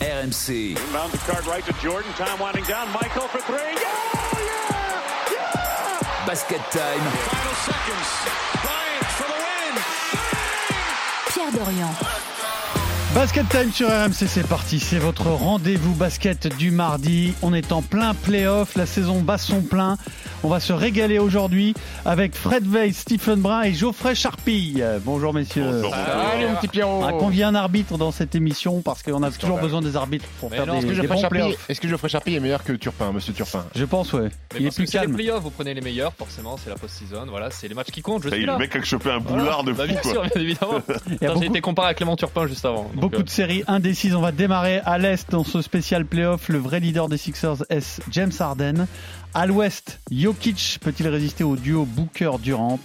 RMC. Inbound the card right to Jordan. Time winding down. Michael for three. Yeah! Yeah! Yeah! Basket time. Final seconds. Bryant for the win. Pierre Dorian. Basket Time sur RMC, c'est parti. C'est votre rendez-vous basket du mardi. On est en plein playoff. La saison bat son plein. On va se régaler aujourd'hui avec Fred Veil, Stephen Brun et Geoffrey Charpille. Bonjour messieurs. Bonjour. Allez, mon petit Pierrot. On convient un arbitre dans cette émission parce qu'on a toujours besoin des arbitres pour Mais faire non, des, est-ce que des Geoffrey bons Charpie- playoffs. est-ce que Geoffrey Charpie est meilleur que Turpin, monsieur Turpin? Je pense, ouais. Mais Il est parce que plus c'est les calme. playoffs, vous prenez les meilleurs, forcément, c'est la post-season. Voilà, c'est les matchs qui comptent. Je Ça y suis est, là. le mec a chopé un Voilà. boulard de Bah, fou. bien quoi. sûr, bien évidemment. A Attends, beaucoup- J'ai été comparé à Clément Turpin juste avant. Beaucoup euh, de séries indécises. On va démarrer à l'Est dans ce spécial playoff. Le vrai leader des Sixers est James Harden. À l'Ouest, Jokic peut-il résister au duo Booker-Durant?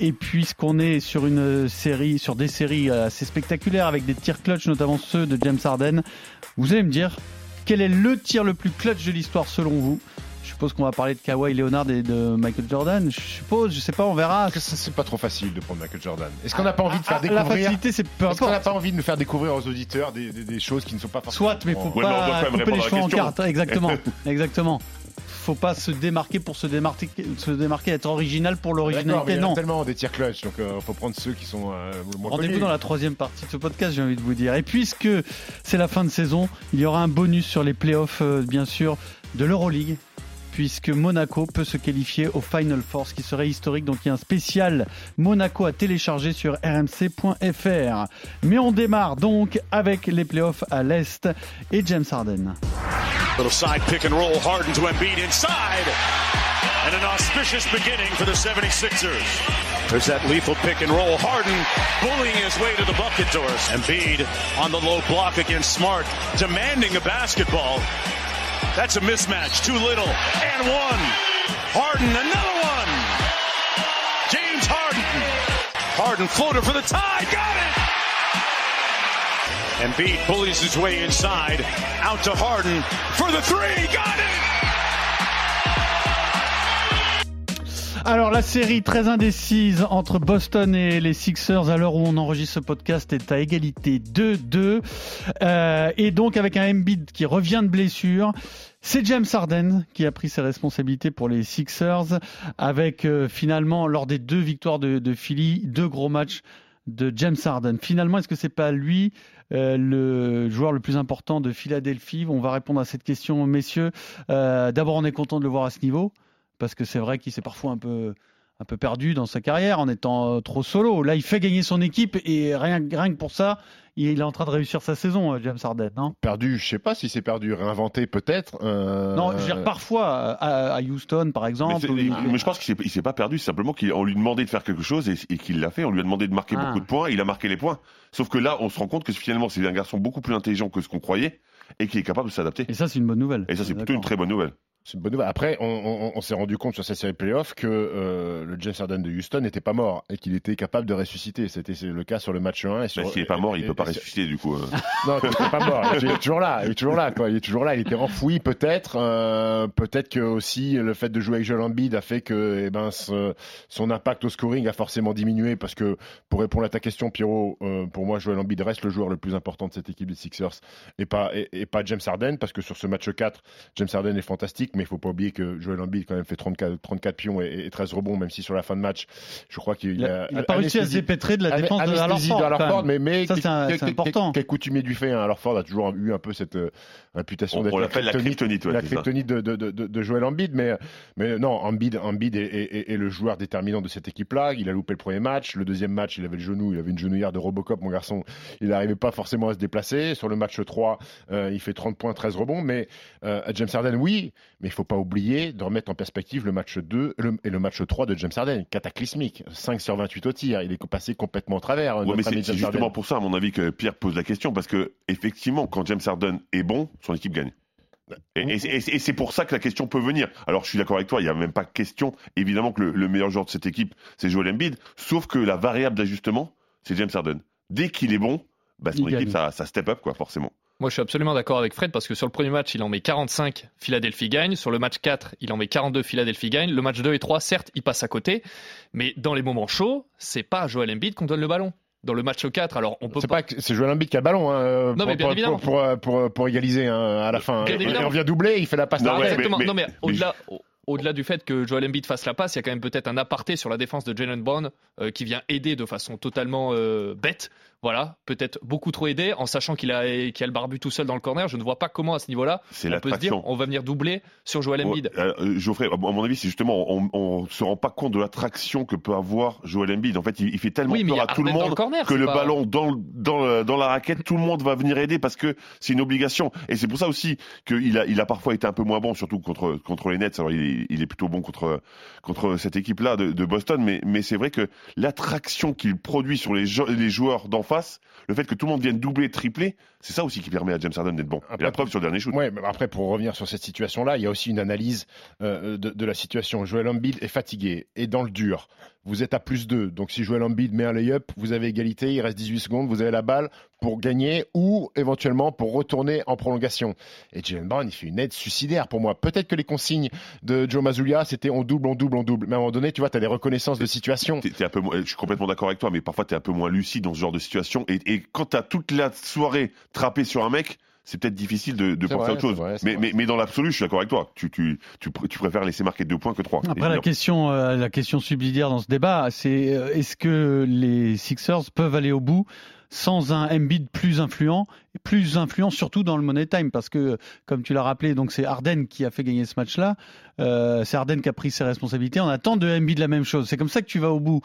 Et puisqu'on est sur une série, sur des séries assez spectaculaires avec des tirs clutch, notamment ceux de James Harden, vous allez me dire quel est le tir le plus clutch de l'histoire selon vous? Suppose qu'on va parler de Kawhi Leonard et de Michael Jordan. Je suppose, je sais pas, on verra. C'est pas trop facile de prendre Michael Jordan Est-ce qu'on n'a pas envie de faire Ah, La découvrir facilité, c'est peu Est-ce qu'on n'a pas envie de nous faire découvrir aux auditeurs des, des- des choses qui ne sont pas forcément Soit, mais faut Ouais, pas couper répondre les à la cheveux en carte. Exactement, exactement. Faut pas se démarquer pour se démarquer, se démarquer, être original pour l'originalité. il y a Non. tellement des tirs clutch, donc il faut prendre ceux qui sont euh, Rendez-vous dans la troisième partie de ce podcast, j'ai envie de vous dire. Et puisque c'est la fin de saison, il y aura un bonus sur les playoffs, euh, bien sûr, de l'Euroleague. Puisque Monaco peut se qualifier au Final Four, ce qui serait historique. Donc il y a un spécial Monaco à télécharger sur rmc.fr. Mais on démarre donc avec les playoffs à l'Est et James Harden. Little side pick and roll. Harden to Embiid inside. And an auspicious beginning for the 76ers. There's that lethal pick and roll. Harden bullying his way to the bucket doors. Embiid on the low block against Smart, demanding a basketball. That's a mismatch. Too little. And one. Harden, another one. James Harden. Harden floater for the tie. Got it. Embiid bullies his way inside. Out to Harden for the three. Got it. Alors la série très indécise entre Boston et les Sixers à l'heure où on enregistre ce podcast est à égalité 2-2 Euh, et donc avec un Embiid qui revient de blessure. C'est James Harden qui a pris ses responsabilités pour les Sixers avec euh, finalement lors des deux victoires de, Philly deux gros matchs de James Harden. Finalement, est-ce que c'est pas lui euh, le joueur le plus important de Philadelphie? On va répondre à cette question, messieurs. D'abord, on est content de le voir à ce niveau parce que c'est vrai qu'il s'est parfois un peu un peu perdu dans sa carrière en étant euh, trop solo. Là, il fait gagner son équipe et rien, rien que pour ça, il est en train de réussir sa saison, euh, James Harden. Non, Perdu, je sais pas si c'est perdu, réinventé peut-être. euh, non je veux dire, parfois à, à Houston, par exemple. mais je pense qu'il s'est- il s'est pas perdu, c'est simplement qu'on lui demandait de faire quelque chose et, et qu'il l'a fait. On lui a demandé de marquer Ah. beaucoup de points, il a marqué les points. Sauf que là, on se rend compte que finalement, c'est un garçon beaucoup plus intelligent que ce qu'on croyait et qui est capable de s'adapter. Et ça, c'est une bonne nouvelle. Et ça, c'est plutôt une très bonne nouvelle. C'est une bonne nouvelle. Après, on, on- on s'est rendu compte sur cette série playoff que euh, le James Harden de Houston n'était pas mort et qu'il était capable de ressusciter. C'était le cas sur le match 1. Et sur, Bah, S'il est pas mort, il et- peut pas ressusciter du coup. euh. Non, il était pas mort. Il est toujours là. Il est toujours là. Quoi. Il est toujours là. Il était enfoui peut-être. Euh, peut-être que aussi le fait de jouer avec Joel Embiid a fait que eh ben ce- son impact au scoring a forcément diminué parce que pour répondre à ta question, Pierrot, euh, pour moi Joel Embiid reste le joueur le plus important de cette équipe des Sixers et pas et, et pas James Harden parce que sur ce match 4, James Harden est fantastique, mais il faut pas oublier que Joel Embiid quand même fait 34, 34 pions et, et 13 rebonds, même si sur la fin de match, je crois qu'il Il a, il a pas réussi à se dépêtrer de la défense de même. mais, mais Ça, c'est important. Quel coutumier du fait, hein? Al Horford a toujours eu un peu cette euh, réputation On, d'être on l'appelle la kryptonite. la kryptonite de, de, de, de- de Joel Embiid, mais, mais non, Embiid, Embiid est, est- est- est le joueur déterminant de cette équipe-là. Il a loupé le premier match. Le deuxième match, il avait le genou, il avait une genouillère de Robocop, mon garçon. Il n'arrivait pas forcément à se déplacer. Sur le match 3, euh, il fait 30 points, 13 rebonds. Mais euh, James Harden, oui, mais il faut pas oublier de remettre en perspective le match 2 le- et le match 3 de James Harden. Cataclysmique. 5 sur 28 au tir. Il est passé complètement au travers. Ouais, mais c'est justement Harden. pour ça, à mon avis, que Pierre pose la question, parce que effectivement, quand James Harden est bon, son équipe gagne. Et, et- et- et c'est pour ça que la question peut venir. Alors, je suis d'accord avec toi, il n'y a même pas question, évidemment, que le, le meilleur joueur de cette équipe, c'est Joel Embiid, sauf que la variable d'ajustement, c'est James Harden. Dès qu'il est bon, bah, son Il équipe, gagne. ça, ça step up, quoi, forcément. Moi, je suis absolument d'accord avec Fred parce que sur le premier match, il en met 45, Philadelphie gagne. Sur le match 4, il en met 42, Philadelphie gagne. Le match 2 et 3, certes, il passe à côté. Mais dans les moments chauds, c'est pas à Joel Embiid qu'on donne le ballon. dans le match 4. Alors on peut C'est pas. pas que c'est Joel Embiid qui a le ballon hein, Non, mais pour, bien pour, évidemment. pour, pour, pour- pour égaliser hein, à la fin. Bien il, revient doubler, il fait la passe Non, ouais, Exactement. mais- non mais mais- au-delà. au- Au-delà du fait que Joel Embiid fasse la passe, il y a quand même peut-être un aparté sur la défense de Jalen Brown euh, qui vient aider de façon totalement euh, bête. Voilà, peut-être beaucoup trop aidé en sachant qu'il a, qu'il a le barbu tout seul dans le corner. Je ne vois pas comment à ce niveau-là on peut se dire on va venir doubler sur Joel Embiid. Ouais, euh, Geoffrey, à mon avis, c'est justement, on, on se rend pas compte de l'attraction que peut avoir Joel Embiid. En fait, il, il fait tellement Oui, peur à tout le monde le corner, que le pas- ballon dans, dans, dans la raquette, tout le monde va venir aider parce que c'est une obligation. Et c'est pour ça aussi qu'il a, il a parfois été un peu moins bon, surtout contre, contre les Nets. Alors, il est, il est plutôt bon contre, contre cette équipe-là de, de Boston, mais, mais c'est vrai que l'attraction qu'il produit sur les, les joueurs d'en le fait que tout le monde vienne doubler, tripler, c'est ça aussi qui permet à James Harden d'être bon. Et la preuve sur le dernier shoot. Ouais, mais après, pour revenir sur cette situation-là, il y a aussi une analyse euh, de, de la situation. Joel Embiid est fatigué et dans le dur. Vous êtes à plus 2. Donc, si Joel Embiid met un lay-up, vous avez égalité, il reste 18 secondes, vous avez la balle pour gagner ou éventuellement pour retourner en prolongation. Et Jalen Brown, il fait une aide suicidaire pour moi. Peut-être que les consignes de Joe Mazzulia, c'était on double, on double, on double. Mais à un moment donné, tu vois, tu as des reconnaissances de situation. T'es un peu, je suis complètement d'accord avec toi, mais parfois tu es un peu moins lucide dans ce genre de situation. Et, et quand tu as toute la soirée trappée sur un mec, c'est peut-être difficile de, de penser vrai, à autre chose. vrai, mais, vrai. mais, mais dans l'absolu, je suis d'accord avec toi. Tu, tu, tu, pr- tu préfères laisser marquer deux points que trois. Après, la question, euh, la question subsidiaire dans ce débat, c'est euh, est-ce que les Sixers peuvent aller au bout sans un Embiid plus influent, plus influent surtout dans le money time, parce que comme tu l'as rappelé, donc c'est Harden qui a fait gagner ce match-là. Euh, c'est Harden qui a pris ses responsabilités. On attend de Embiid la même chose. C'est comme ça que tu vas au bout.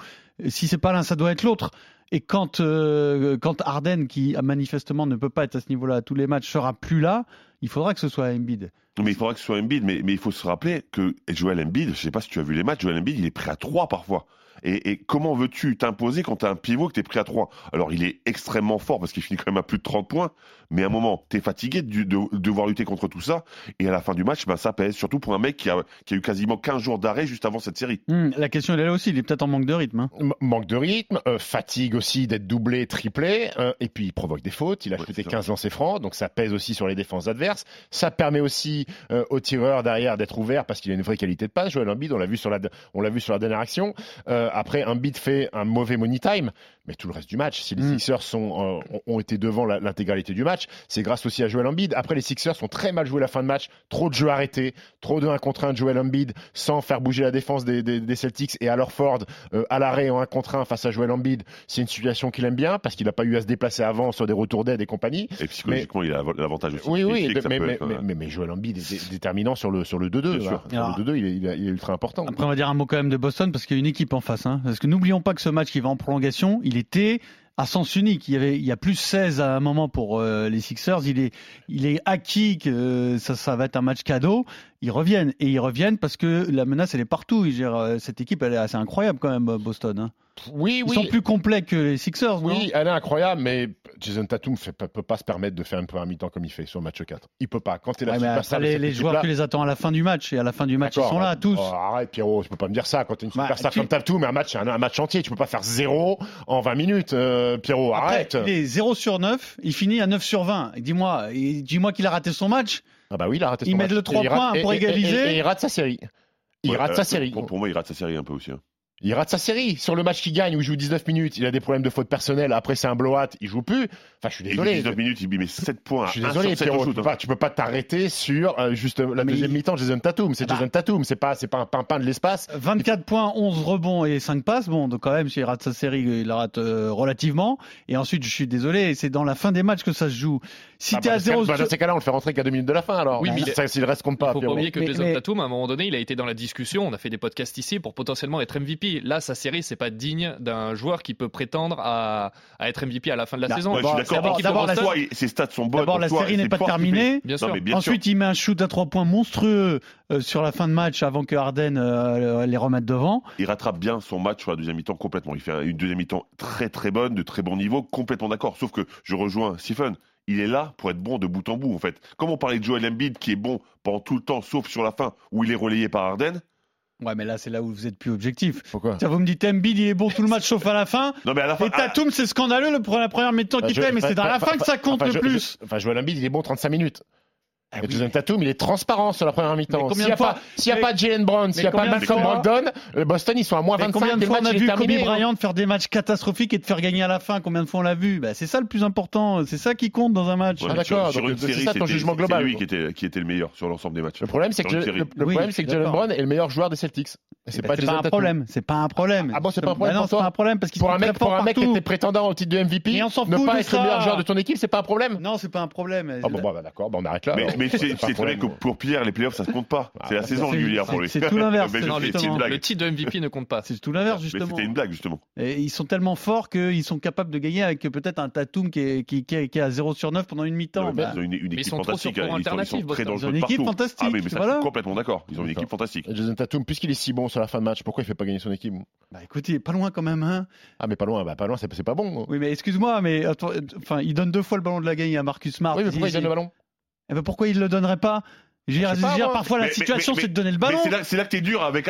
Si c'est pas l'un, ça doit être l'autre. Et quand euh, quand Harden, qui ah, manifestement ne peut pas être à ce niveau-là à tous les matchs, sera plus là, il faudra que ce soit Embiid. Mais il faudra que ce soit Embiid. Mais, mais il faut se rappeler que Joel Embiid, je sais pas si tu as vu les matchs, Joel Embiid, il est prêt à trois parfois. Et, et comment veux-tu t'imposer quand tu as un pivot que tu es prêt à 3 Alors, il est extrêmement fort parce qu'il finit quand même à plus de 30 points. Mais à un moment, tu es fatigué de, de- de devoir lutter contre tout ça. Et à la fin du match, ben, ça pèse. Surtout pour un mec qui a, qui a eu quasiment 15 jours d'arrêt juste avant cette série. Hmm, la question elle est là aussi. Il est peut-être en manque de rythme. hein. Manque de rythme, euh, fatigue aussi d'être doublé, triplé, euh, et puis il provoque des fautes. Il a Ouais, shooté c'est 15 lancers francs, donc ça pèse aussi sur les défenses adverses. Ça permet aussi euh, au tireur derrière d'être ouvert parce qu'il a une vraie qualité de passe. Joel Embiid, on l'a vu sur la, on l'a vu sur la dernière action. Euh, après, Embiid fait un mauvais money time, mais tout le reste du match, si les Mm. Sixers sont, euh, ont- été devant l'intégralité du match, c'est grâce aussi à Joel Embiid. Après, les Sixers ont très mal joué la fin de match, trop de jeux arrêtés, trop de 1 contre 1 de Joel Embiid sans faire bouger la défense des, des- des Celtics et alors Ford euh, à l'arrêt en 1 contre 1 face à Joel Embiid, c'est une situation qu'il aime bien parce qu'il n'a pas eu à se déplacer avant sur des retours d'aide et compagnie. Et psychologiquement, il a l'avantage aussi. Oui, Il oui, mais, mais, être, euh, mais, mais- mais Joel Embiid est dé- déterminant sur le, sur le 2-2. Bien là. sûr. Sur le 2-2, il est, il est- il est ultra important. Après, on va dire un mot quand même de Boston parce qu'il y a une équipe en face. Hein. Parce que n'oublions pas que ce match qui va en prolongation, il était à sens unique. Il y avait, il y a plus 16 à un moment pour euh, les Sixers. Il est, il est acquis que euh, ça, ça va être un match cadeau. Ils reviennent et ils reviennent parce que la menace elle est partout. Euh, cette équipe elle est assez incroyable quand même Boston. Hein. Oui, Ils oui. sont plus complets que les Sixers. non Oui, elle est incroyable, mais Jason Tatum ne peut pas se permettre de faire une première mi-temps comme il fait sur le match 4. Il peut pas. Quand tu es la Ouais, mais superstar après, de les, joueurs, tu les attends à la fin du match et à la fin du match ils sont là bah, tous. oh, arrête Pierrot, tu peux pas me dire ça quand tu es une Bah, superstar tu- comme Tatum, mais un match, c'est un, un match entier, tu peux pas faire zéro en 20 minutes, euh, Pierrot, Après, arrête. il est 0 sur 9, il finit à 9 sur 20. Et Dis-moi, dis-moi qu'il a raté son match. Ah bah oui, il a raté son match. le trois Et il rate- points et- pour et- et- égaliser. Et, il rate sa série. Il ouais, rate euh, sa série. Pour, pour moi, il rate sa série un peu aussi. hein. Il rate sa série. Sur le match qu'il gagne, où il joue 19 minutes, il a des problèmes de faute personnelle. Après, c'est un blowout, il joue plus. Enfin, je suis Et il joue désolé. 19 minutes, il met 7 points. Je suis désolé, Pierrot. shoot, Tu peux hein. pas, tu peux pas t'arrêter sur euh, juste la Mais deuxième il- mi-temps de Jason Tatum. C'est Ah bah. Jason Tatum. C'est pas, c'est pas un pimpin de l'espace. 24 points, 11 rebonds et 5 passes. Bon, donc quand même, s'il rate sa série, il la rate euh, relativement. Et ensuite, je suis désolé, c'est dans la fin des matchs que ça se joue. Si Ah t'es bah, à dans ce cas- 0 bah, dans ces cas-là, on le fait rentrer qu'à deux minutes de la fin, alors. Oui, mais il est- s'il reste compte Il pas, faut pas oublier que Mais- Jason mais- Tatum, à un moment donné, il a été dans la discussion. On a fait des podcasts ici pour potentiellement être MVP. Là, sa série, c'est pas digne d'un joueur qui peut prétendre à, à être MVP à la fin de la Bah, saison. Ouais, je suis d'accord. d'abord- il- ses stats sont bonnes. D'abord, la série n'est pas terminée. Non. Ensuite, il met un shoot à 3 points monstrueux euh, sur la fin de match avant que Harden euh, les remette devant. il rattrape bien son match sur la deuxième mi-temps complètement. Il fait une deuxième mi-temps très très bonne, de très bon niveau, complètement d'accord. Sauf que je rejoins Stephen. Il est là pour être bon de bout en bout, en fait. Comme on parlait de Joel Embiid, qui est bon pendant tout le temps, sauf sur la fin, où il est relayé par Harden. Ouais, mais là, c'est là où vous êtes plus objectif. Pourquoi Tiens, vous me dites Embiid, il est bon tout le match sauf à la fin. Non, mais à la fin. Et Tatum, c'est scandaleux le, pour la première mi-temps qu'il fait, mais c'est dans la fin que ça compte enfin, le je- plus. je- Enfin, Joel Embiid, il est bon 35 minutes. Ah oui. Jason Tatum, il est transparent sur la première mi-temps. combien S'il n'y a, de fois- pas- s'il y a mais- pas Jalen Brown, s'il n'y a pas Malcolm Brogdon, euh, Boston, ils sont à moins Mais 25 combien de fois on a vu Kobe hein. Bryant faire des matchs catastrophiques et de faire gagner à la fin? Combien de fois on l'a vu? Bah, C'est ça le plus important. C'est ça qui compte dans un match. Ouais, Ah, sur- d'accord, Sur donc une c'est série, ça ton jugement c'est global. lui qui était, qui était le meilleur sur l'ensemble des matchs. Le problème, c'est que, le, le Oui, problème, c'est que Jalen d'accord. Brown est le meilleur joueur des Celtics. C'est pas un problème. C'est pas un problème. Ah bon, c'est pas un problème non, c'est pas un problème parce qu'ils Pour sont un mec, très forts pour un mec qui était prétendant au titre de MVP, ne pas être le meilleur joueur de ton équipe, c'est pas un problème. Non, c'est pas un problème. Ah bon, bah, d'accord, bah, on arrête là. Mais, c'est très bien que pour Pierre, les playoffs, ça se compte pas. C'est la saison régulière pour lui. c'est tout l'inverse. Le titre de MVP ne compte pas. C'est tout l'inverse justement. c'était une blague, justement. Et ils sont tellement forts qu'ils sont capables de gagner avec peut-être un Tatum qui est, qui, qui est, qui est à 0 sur 9 pendant une mi-temps. Ils Bah, ont une, une ils équipe sont trop fantastique. hein. Ils sont, ils sont très dangereux Ils ont une équipe partout. fantastique, Ah, mais, mais ça, voilà. je suis complètement d'accord. Ils ont une équipe fantastique. Jason Tatum, puisqu'il est si bon sur la fin de match, pourquoi il fait pas gagner son équipe? Bah, écoutez, pas loin quand même. Hein. Ah, mais pas loin, bah, pas loin, c'est pas bon. Oui, mais excuse-moi, mais attends, euh, enfin, il donne deux fois le ballon de la gagne à Marcus Smart. Oui, mais pourquoi il donne le ballon? Eh ben, pourquoi il le donnerait pas? Je veux dire, parfois la situation c'est de donner le Mais ballon. c'est là, que t'es dur avec,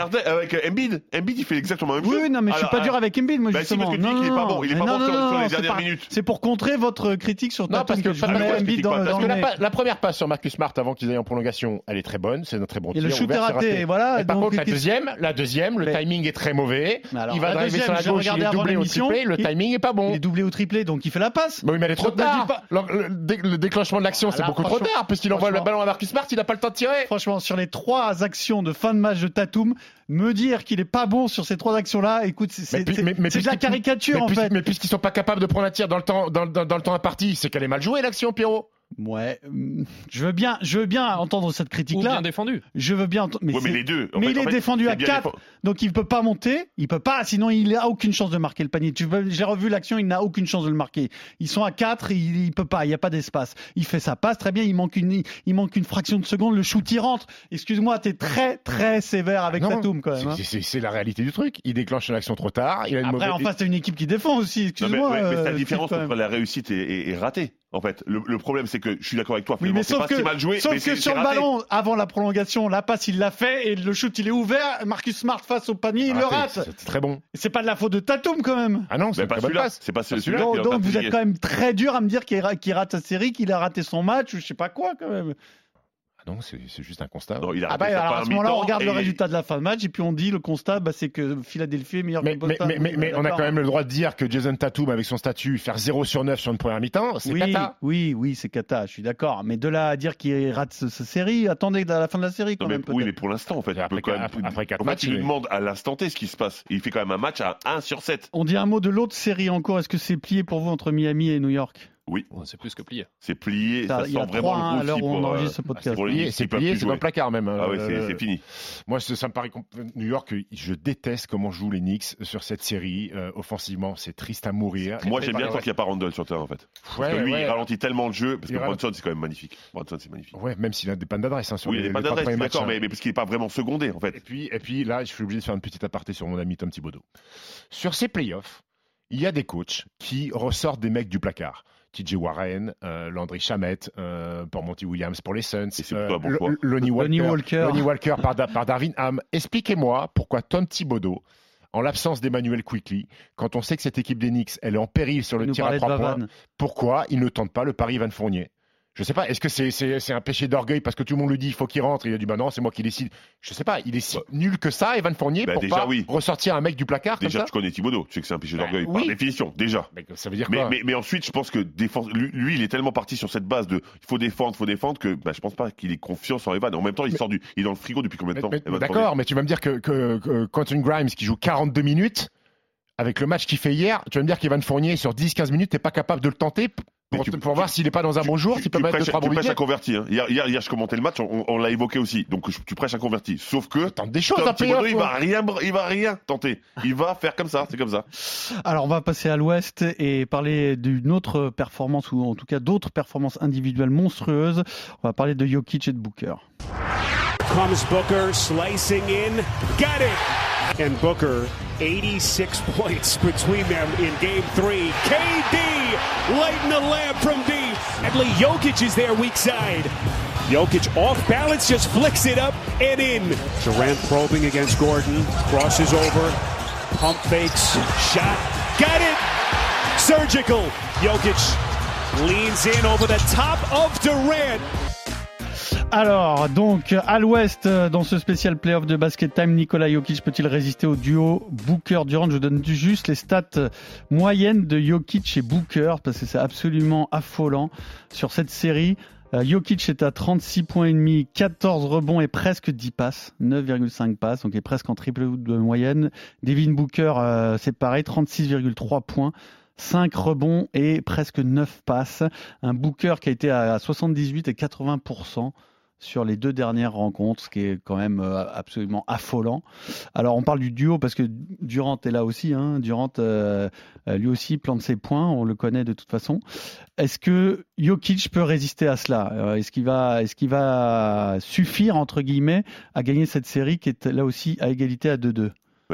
Embiid. Embiid, il fait exactement la même chose. Oui, non, mais je suis pas dur ah, avec Embiid, moi Bah si, justement. parce que tu dis non, qu'il est pas bon. Il est pas non, bon non, sur- non, sur les c'est dernières pas- minutes. C'est pour contrer votre critique sur Non, parce que- la, première passe sur Marcus Smart avant qu'ils aillent en prolongation, elle est très bonne, c'est un très bon Et tir. le shoot est raté, voilà. Et par contre, la deuxième, la deuxième, le timing est très mauvais. Il va driver sur la gauche, il est doublé au l'émission, triplé, le il- timing est pas Il bon. est doublé au triplé, donc il fait la passe. Bah oui, mais elle est trop tard. Le, le dé- le déclenchement de l'action, c'est beaucoup trop tard, puisqu'il envoie le ballon à Marcus Smart, il n'a pas le temps tirer. Franchement, sur les trois actions de fin de match de Tatum, me dire qu'il est pas bon sur ces trois actions-là, écoute, c'est de la caricature mais en fait. Mais puisqu'ils sont pas capables de prendre un tir dans le temps, dans, dans- dans le temps imparti, c'est qu'elle est mal jouée l'action, Pierrot. Ouais, hum, je veux bien, je veux bien entendre cette critique-là. bien défendu. Je veux bien entendre. Mais, Ouais, mais c'est- les deux. En mais fait- il en est fait, défendu à bien 4, défendu. donc il peut pas monter. Il peut pas, sinon il a aucune chance de marquer le panier. Tu peux- J'ai revu l'action, il n'a aucune chance de le marquer. Ils sont à 4, il, il peut pas, il y a pas d'espace. Il fait sa passe très bien, il manque une, il manque une fraction de seconde, le shoot il rentre. Excuse-moi, t'es très très sévère avec Non, Tatum quand même. hein. c'est- la réalité du truc. Il déclenche l'action trop tard. Il a une Après, mauvaise- en face, t'as une équipe qui défend aussi. Excuse-moi. ouais, mais c'est euh, la différence entre la réussite et, et- et ratée. En fait, le, le problème, c'est que je suis d'accord avec toi. Oui, mais c'est sauf pas que, si mal joué, sauf mais que sur le ballon, avant la prolongation, la passe il l'a fait et le shoot il est ouvert. Marcus Smart face au panier, il le rate. C'est très bon. C'est pas de la faute de Tatum quand même. Ah non, c'est pas celui-là. C'est pas celui-là. Donc, donc vous êtes quand même très dur à me dire qu'il rate sa série, qu'il a raté son match ou je sais pas quoi quand même. Non, c'est juste un constat. Non, il a Ah bah alors à ce moment-là on regarde le résultat de la fin de match et puis on dit le constat bah, c'est que Philadelphie est meilleur Mais, que mais, Boston. mais, mais, mais on a quand même le droit de dire que Jason Tatum, avec son statut, faire 0 sur 9 sur une première mi-temps, c'est oui, cata. oui, oui, c'est cata, je suis d'accord. Mais de là à dire qu'il rate sa sa série, attendez à la fin de la série quand Non, mais, même. oui, mais pour l'instant, en fait. Après quand même- après- après quatre en fait, matchs, il lui il est- demande à l'instant T ce qui se passe. Il fait quand même un match à 1 sur 7. On dit un mot de l'autre série en cours. Est-ce que c'est plié pour vous entre Miami et New York? Oui, C'est plus que plié. c'est plié. Ça, Il a sent vraiment 3 à le coup on euh, enregistre ce podcast. Plié, Knicks C'est plié, c'est dans le placard même. hein. Ah ouais, c'est Euh, fini. Moi, ça, me paraît. New York, je déteste comment jouent les Knicks sur cette série. Euh, offensivement, c'est triste à mourir. Moi, Et j'aime bien tant qu'il n'y a pas Randall sur terrain, en fait. Parce que lui, ouais. il ralentit tellement le jeu. Parce Il que. Brunson, c'est quand même magnifique. Brunson, c'est magnifique. Ouais, même s'il a des pannes d'adresse hein, Oui, il les, pas les trois d'adresse, d'accord, mais, mais parce qu'il n'est pas vraiment secondé, en Et fait. puis, et puis là, je suis obligé de faire un petit aparté sur mon ami Tom Thibodeau. Sur ces playoffs, il y a des coachs qui ressortent des mecs du placard. TJ Warren, euh, Landry Shamet, euh, pour Monty Williams pour les Suns, choix. Lonnie Walker, Lonnie Walker. Lonnie Walker par, Da- par Darvin Ham. Expliquez-moi pourquoi Tom Thibodeau, en l'absence d'Emmanuel Quickly, quand on sait que cette équipe des Knicks, elle est en péril sur le tir à trois points, pourquoi il ne tente pas le pari Van Fournier? Je sais pas, est-ce que c'est un péché d'orgueil parce que tout le monde lui dit il faut qu'il rentre, il a dit bah non, c'est moi qui décide. Je sais pas, il est si Ouais. nul que ça, Evan Fournier, Bah, pour déjà, pas oui. ressortir un mec du placard Déjà, comme tu connais Thibodeau. Tu sais que c'est un péché Bah, d'orgueil, oui. par définition, déjà. Mais ça veut dire Mais, quoi mais, mais ensuite, je pense que défense, lui, lui, il est tellement parti sur cette base de il faut défendre, il faut défendre que bah, je pense pas qu'il ait confiance en Evan. En même temps, il Mais- sort du, il est dans le frigo depuis combien de temps D'accord, mais tu vas me dire que, que, que Quentin Grimes qui joue 42 minutes, avec le match qu'il fait hier, tu vas me dire qu'Evan Fournier sur 10-15 minutes, t'es pas capable de le tenter pour, tu- pour voir s'il est pas dans un bon jour, tu, s'il peut mettre prêches, deux trois tu bons prêches un converti. Hein. Hier, hier, hier, je commentais le match, on, on l'a évoqué aussi. Donc je- tu prêches un converti. Sauf que Tente des choses Thibodeau, il va rien, il va rien tenter. Il va faire comme ça, c'est comme ça. Alors on va passer à l'ouest et parler d'une autre performance ou en tout cas d'autres performances individuelles monstrueuses. On va parler de Jokic et de Booker. Comes Booker slicing in. Got it! And Booker, 86 points between them in game three. KD lighting the lamp from deep. Adley Jokic is there weak side. Jokic off balance, just flicks it up and in. Durant probing against Gordon. Crosses over. Pump fakes. Shot. Got it! Surgical. Jokic leans in over the top of Durant. Alors, donc, à l'ouest, euh, dans ce spécial playoff de basket time, Nikola Jokic peut-il résister au duo Booker-Durant Je donne juste les stats moyennes de Jokic et Booker, parce que c'est absolument affolant sur cette série. Euh, Jokic est à 36 points et demi, 14 rebonds et presque 10 passes, 9,5 passes, donc il est presque en triple de moyenne. Devin Booker, euh, c'est pareil, 36,3 points. 5 rebonds et presque 9 passes. Un Booker qui a été à 78 et 80% sur les deux dernières rencontres, ce qui est quand même euh, absolument affolant. Alors on parle du duo parce que Durant est là aussi. Hein. Durant euh, euh, lui aussi plante ses points, on le connaît de toute façon. Est-ce que Jokic peut résister à cela? Est-ce qu'il va, qu'il va suffire entre guillemets à gagner cette série qui est là aussi à égalité à 2-2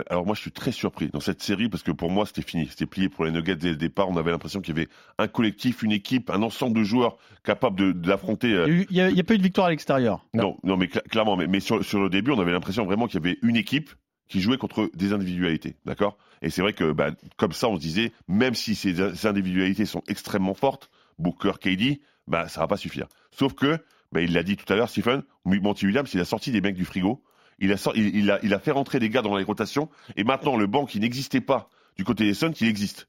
alors moi je suis très surpris dans cette série parce que pour moi c'était fini, c'était plié pour les Nuggets dès le départ. On avait l'impression qu'il y avait un collectif, une équipe, un ensemble de joueurs capables d'affronter. Euh, il n'y a, pas eu de victoire à l'extérieur. Non. non, mais clairement, mais, sur, le début on avait l'impression vraiment qu'il y avait une équipe qui jouait contre des individualités, d'accord? Et c'est vrai que bah, comme ça on se disait, même si ces, individualités sont extrêmement fortes, Booker, KD, bah ça va pas suffire. Sauf que, bah, il l'a dit tout à l'heure, Stephen, Monty Williams, il a sorti des mecs du frigo il a, il, a, il a fait rentrer des gars dans les rotations. Et maintenant, le banc qui n'existait pas du côté des Suns, il existe.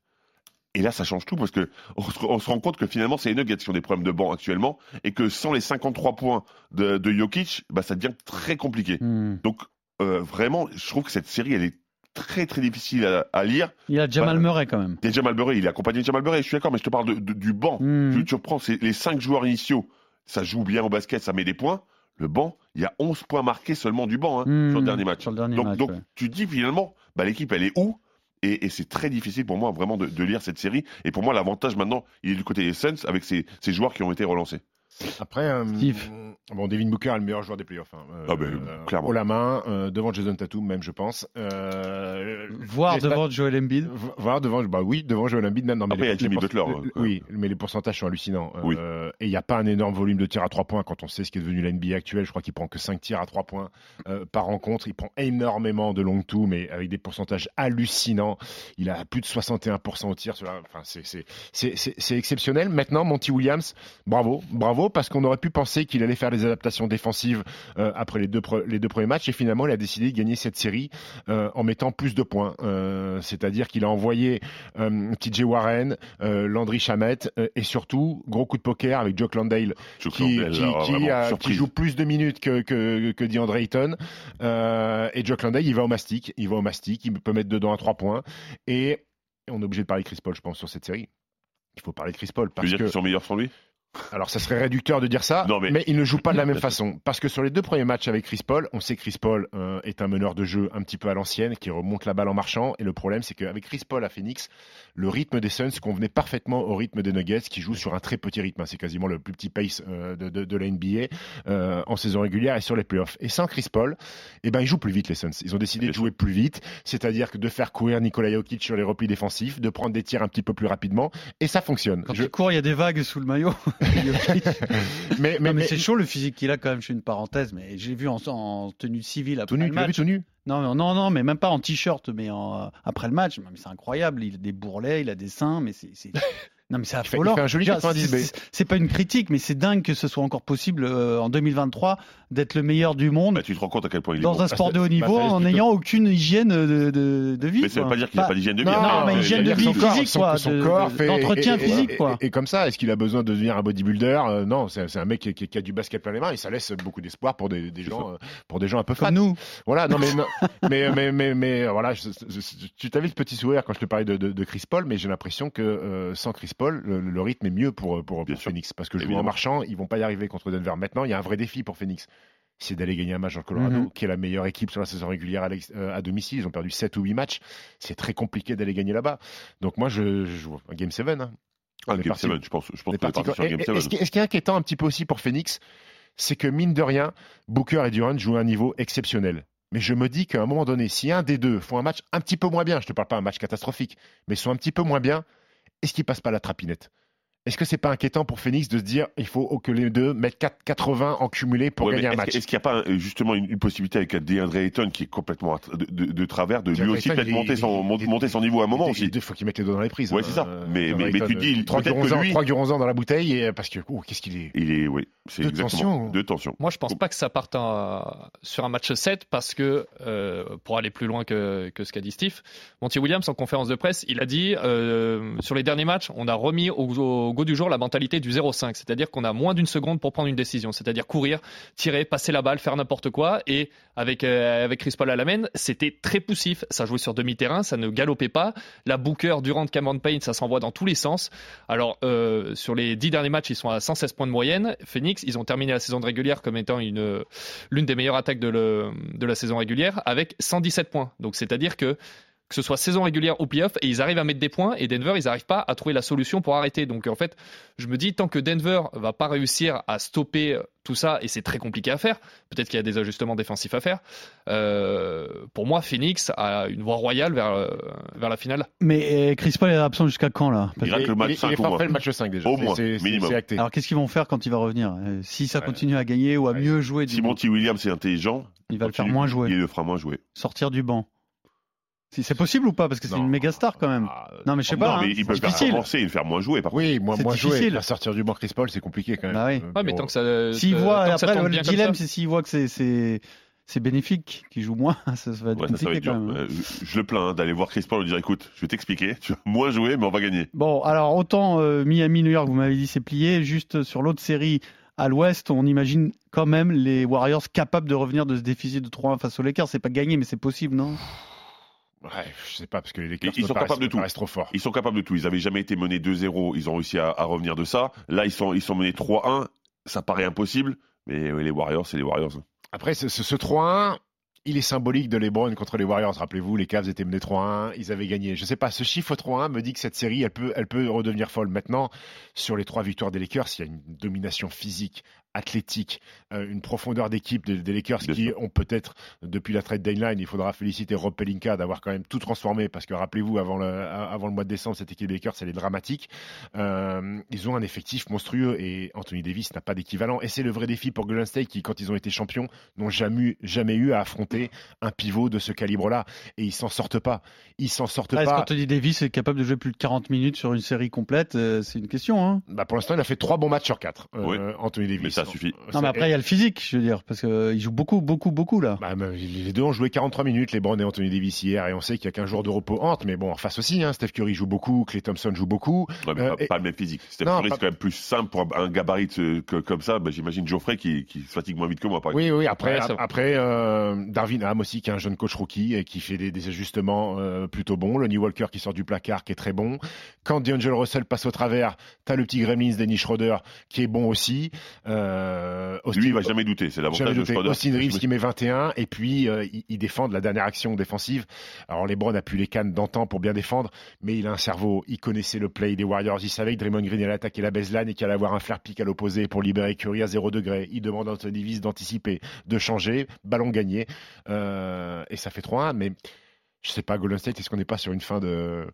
Et là, ça change tout parce que on se rend compte que finalement, c'est les Nuggets qui ont des problèmes de banc actuellement et que sans les 53 points de, de Jokic, bah, ça devient très compliqué. Hmm. Donc, euh, vraiment, je trouve que cette série, elle est très très difficile à, lire. Il y a Jamal bah, Murray quand même. Il y a Jamal Murray, il est accompagné de Jamal Murray, je suis d'accord, mais je te parle de, du banc. Hmm. Tu, tu reprends les cinq joueurs initiaux, ça joue bien au basket, ça met des points le banc, il y a 11 points marqués seulement du banc hein, hmm, sur le dernier match. donc, tu dis finalement, bah, l'équipe, elle est où? Et, c'est très difficile pour moi vraiment de, lire cette série. Et pour moi, l'avantage maintenant, il est du côté des Suns avec ces joueurs qui ont été relancés. Après, euh, bon, Devin Booker est le meilleur joueur des playoffs. Hein. Euh, ah ben, clairement. Haut la main, euh, devant Jason Tatum, même, je pense. Voir devant Joel Embiid. Voir devant, bah oui, devant Joel Embiid. Non, mais Après, il y a Jimmy Butler. oui, mais les pourcentages sont hallucinants. et il n'y a pas un énorme volume de tirs à 3 points quand on sait ce qui est devenu la NBA actuelle. Je crois qu'il prend que 5 tirs à 3 points par rencontre. Il prend énormément de long two, mais avec des pourcentages hallucinants. Il a plus de 61% au tir. Enfin, c'est exceptionnel. Maintenant, Monty Williams, bravo, bravo parce qu'on aurait pu penser qu'il allait faire des adaptations défensives euh, après les deux, les deux premiers matchs et finalement il a décidé de gagner cette série euh, en mettant plus de points. Euh, c'est-à-dire qu'il a envoyé TJ Warren, Landry Chamette et surtout gros coup de poker avec Joe Landale qui, joue plus de minutes que, que, que DeAndre Ayton. et Joe Landale il va au mastic, il va au mastic, il peut mettre dedans à trois points et on est obligé de parler Chris Paul je pense sur cette série. Il faut parler de Chris Paul parce tu veux dire que sont meilleurs sans lui? Alors, ça serait réducteur de dire ça, mais... il ne joue pas de la même façon. Parce que sur les deux premiers matchs avec Chris Paul, on sait que Chris Paul euh, est un meneur de jeu un petit peu à l'ancienne, qui remonte la balle en marchant. Et le problème, c'est qu'avec Chris Paul à Phoenix, le rythme des Suns convenait parfaitement au rythme des Nuggets, qui jouent sur un très petit rythme. C'est quasiment le plus petit pace euh, de, de, de, la NBA euh, en saison régulière et sur les playoffs. Et sans Chris Paul, eh ben, ils jouent plus vite, les Suns. Ils ont décidé de jouer plus vite, c'est-à-dire que de faire courir Nikola Jokic sur les replis défensifs, de prendre des tirs un petit peu plus rapidement, et ça fonctionne. Quand Je... cours, il y a des vagues sous le maillot. mais, mais, c'est chaud le physique qu'il a quand même. Je fais une parenthèse, mais j'ai vu en, tenue civile après tout nu, le match. tout nu non, non, non, mais même pas en t-shirt, mais après le match. Mais c'est incroyable. Il a des bourrelets, il a des seins, mais c'est non, mais c'est affolant. C'est pas une critique, mais c'est dingue que ce soit encore possible euh, en 2023 d'être le meilleur du monde. Bah, tu te rends compte à quel point il est Dans un sport de haut niveau en n'ayant aucune hygiène de, de, de vie. Mais ça veut pas dire qu'il n'a pas d'hygiène de vie. Non, non, mais hygiène de vie physique, quoi. Son corps D'entretien physique, quoi. Et comme ça, est-ce qu'il a besoin de devenir un bodybuilder euh, Non, c'est un mec qui a du basket plein les mains et ça laisse beaucoup d'espoir pour des gens euh, pour des gens un peu fans. nous. Voilà, non, mais mais mais mais voilà, tu t'avais le petit sourire quand je te parlais de Chris Paul, mais j'ai l'impression que sans Chris Paul, le rythme mais mieux pour, pour, Phoenix. Parce que jouer en marchand, ils vont pas y arriver contre Denver. Maintenant, il y a un vrai défi pour Phoenix. C'est d'aller gagner un match en Colorado, mhm. qui est la meilleure équipe sur la saison régulière à, euh, domicile. Ils ont perdu 7 ou 8 matchs. C'est très compliqué d'aller gagner là-bas. Donc moi, je, joue un Game 7. Hein. Ah, Game 7, je pense, je pense que sur Game 7. ce qui est inquiétant un petit peu aussi pour Phoenix, c'est que mine de rien, Booker et Durant jouent à un niveau exceptionnel. Mais je me dis qu'à un moment donné, si un des deux font un match un petit peu moins bien, je ne te parle pas un match catastrophique, mais sont un petit peu moins bien, est-ce qu'ils passent pas la trapinette est-ce que c'est pas inquiétant pour Phoenix de se dire il faut que les deux mettent 80 en cumulé pour gagner un match? Est-ce qu'il n'y a pas euh, justement une, possibilité avec DeAndre Ayton qui est complètement de, travers de lui aussi peut-être monter son, monter son niveau à un moment aussi Il faut qu'il mette les doigts dans les prises. Ouais, c'est ça. Euh, mais, mais, tu dis trois que lui... 3 ans dans la bouteille parce que oh, qu'est-ce qu'il est Il est oui. C'est De exactement tension. de tension. Moi, je pense pas que ça parte en- sur un match 7 parce que, euh, pour aller plus loin que, que ce qu'a dit Steve, Monty Williams, en conférence de presse, il a dit euh, sur les derniers matchs, on a remis au, au goût du jour la mentalité du 0-5, c'est-à-dire qu'on a moins d'une seconde pour prendre une décision, c'est-à-dire courir, tirer, passer la balle, faire n'importe quoi. Et avec, euh, avec Chris Paul à la main, c'était très poussif. Ça jouait sur demi-terrain, ça ne galopait pas. La Booker, Durant, Cameron Payne, ça s'envoie dans tous les sens. Alors, euh, sur les dix derniers matchs, ils sont à 116 points de moyenne. Phoenix, ils ont terminé la saison de régulière comme étant une l'une des meilleures attaques de, le- de la saison régulière avec 117 points. Donc, c'est-à-dire que que ce soit saison régulière ou playoff, et ils arrivent à mettre des points, et Denver, ils n'arrivent pas à trouver la solution pour arrêter. Donc en fait, je me dis, tant que Denver va pas réussir à stopper tout ça, et c'est très compliqué à faire, peut-être qu'il y a des ajustements défensifs à faire, euh, pour moi, Phoenix a une voie royale vers, euh, vers la finale. Mais euh, Chris Paul est absent jusqu'à quand là? Parce- Il rate le il, match est- il 5 est au moins. forfait le match 5 déjà. Au C'est- moins, c'est- minimum. C'est acté. Alors qu'est-ce qu'ils vont faire quand il va revenir? Euh, Si ça Ouais. continue à gagner ou à Ouais. mieux jouer, du Si Monty Williams est intelligent, il va le faire moins jouer, Il le fera moins jouer. sortir du banc. Si c'est possible ou pas Parce que c'est Non. une méga star quand même. Ah, Non mais je sais non, pas. mais hein, il peut le faire difficile. commencer et le faire moins jouer. Par Oui, moins, C'est moins jouer. difficile. Faire sortir du banc Chris Paul, c'est compliqué quand même. Bah oui. Euh, Ouais, mais tant que ça. S'il euh, voit tant que ça après tombe le dilemme, c'est s'il voit que c'est c'est bénéfique qu'il joue moins, ça, ça va être Ouais, ça, ça va compliqué être dur. quand même. Euh, je, je le plains hein, d'aller voir Chris Paul et lui dire écoute, je vais t'expliquer, tu vas moins jouer, mais on va gagner. Bon, alors autant euh, Miami, New York, vous m'avez dit c'est plié. Juste sur l'autre série à l'Ouest, on imagine quand même les Warriors capables de revenir de ce déficit de 3-1 face aux Lakers. C'est pas gagné, mais c'est possible, non? Ouais, je sais pas, parce que les Lakers Ils sont capables de tout. trop forts. Ils sont capables de tout. Ils avaient jamais été menés 2-0, ils ont réussi à, à revenir de ça. Là, ils sont, ils sont menés 3-1. Ça paraît impossible, mais oui, les Warriors, c'est les Warriors. Après, ce 3-1, il est symbolique de LeBron contre les Warriors. Rappelez-vous, les Cavs étaient menés 3-1, ils avaient gagné. Je sais pas, ce chiffre 3-1 me dit que cette série, elle peut, elle peut redevenir folle. Maintenant, sur les trois victoires des Lakers, il y a une domination physique, athlétique, euh, une profondeur d'équipe des, des Lakers Bien qui sûr. ont peut-être, depuis la trade deadline, il faudra féliciter Rob Pelinka d'avoir quand même tout transformé parce que rappelez-vous, avant le, avant le mois de décembre, cette équipe des Lakers, elle est dramatique. Euh, ils ont un effectif monstrueux et Anthony Davis n'a pas d'équivalent. Et c'est le vrai défi pour Golden State qui, quand ils ont été champions, n'ont jamais, jamais eu à affronter un pivot de ce calibre-là. Et ils s'en sortent pas. Ils s'en sortent Ah, Est-ce pas. qu'Anthony Davis est capable de jouer plus de 40 minutes sur une série complète? Euh, C'est une question. Hein Bah, pour l'instant, il a fait trois bons matchs sur quatre, euh, Oui. Anthony Davis. Mais ça suffit. non, mais après, il y a le physique, je veux dire, parce qu'il joue beaucoup, beaucoup, beaucoup là. Bah, les deux ont joué 43 minutes, les Brown et Anthony Davis hier, et on sait qu'il y a qu'un jour de repos entre, mais bon, en face aussi, hein, Steph Curry joue beaucoup, Clay Thompson joue beaucoup. Ouais, mais Euh, pas, et- pas le même physique. Steph Non, Curry, pas- c'est quand même plus simple pour un, gabarit que- comme ça. Bah, J'imagine Geoffrey qui, qui se fatigue moins vite que moi, par exemple. Oui, oui, après, Ouais, après euh, Darwin Ham aussi, qui est un jeune coach rookie et qui fait des, des ajustements euh, plutôt bons. Le New Walker qui sort du placard, qui est très bon. Quand D'Angelo Russell passe au travers, t'as le petit Gremlins, Dennis Schroeder, qui est bon aussi. Euh, Austin- Lui, il va jamais douter. C'est l'avantage de. Schroeder. Austin Reeves qui met 21 et puis euh, il, il défend de la dernière action défensive. Alors LeBron a pu les cannes d'antan pour bien défendre, mais il a un cerveau. Il connaissait le play des Warriors. Il savait que Draymond Green allait attaquer la baseline et qu'il allait avoir un flair pick à l'opposé pour libérer Curry à 0 degré. Il demande à Anthony Davis d'anticiper, de changer, ballon gagné Euh, et ça fait 3-1. Mais je sais pas Golden State, est-ce qu'on n'est pas sur une fin de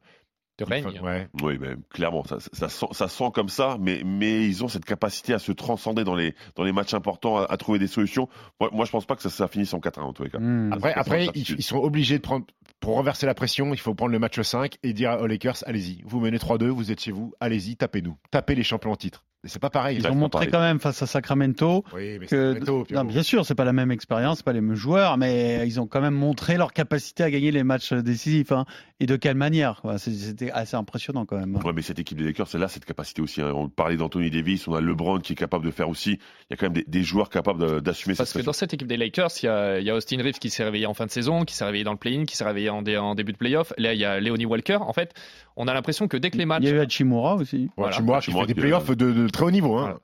De une fin- règne. Ouais. Oui, mais clairement, ça, ça, sent, ça sent comme ça, mais, mais ils ont cette capacité à se transcender dans les, dans les matchs importants, à, à trouver des solutions. Moi, moi, je pense pas que ça, ça finisse en 4-1 en tous les cas. Hmm. Après, ils sont obligés de prendre, pour renverser la pression, il faut prendre le match 5 et dire aux Lakers, allez-y, vous menez 3-2, vous êtes chez vous, allez-y, tapez-nous, tapez les champions en titre. Et c'est pas pareil. Ils ont c'est montré pareil. quand même face à Sacramento Oui, mais que c'est Sacramento, non, bien sûr, c'est pas la même expérience, c'est pas les mêmes joueurs, mais ils ont quand même montré leur capacité à gagner les matchs décisifs. hein. Et de quelle manière. C'est- C'était assez impressionnant quand même. Ouais, mais cette équipe des Lakers, elle a cette capacité aussi. hein. On parlait d'Anthony Davis, on a LeBron qui est capable de faire aussi. Il y a quand même des, des joueurs capables d'assumer cette Parce que dans cette équipe des Lakers, il y a, il y a Austin Reeves qui s'est réveillé en fin de saison, qui s'est réveillé dans le play-in, qui s'est réveillé en, dé- en début de playoff. Là, il y a Leonie Walker. En fait, on a l'impression que dès que les matchs, Il y a eu Hachimura aussi. Voilà. qui fait des playoffs de, de très haut niveau. Hein. Voilà.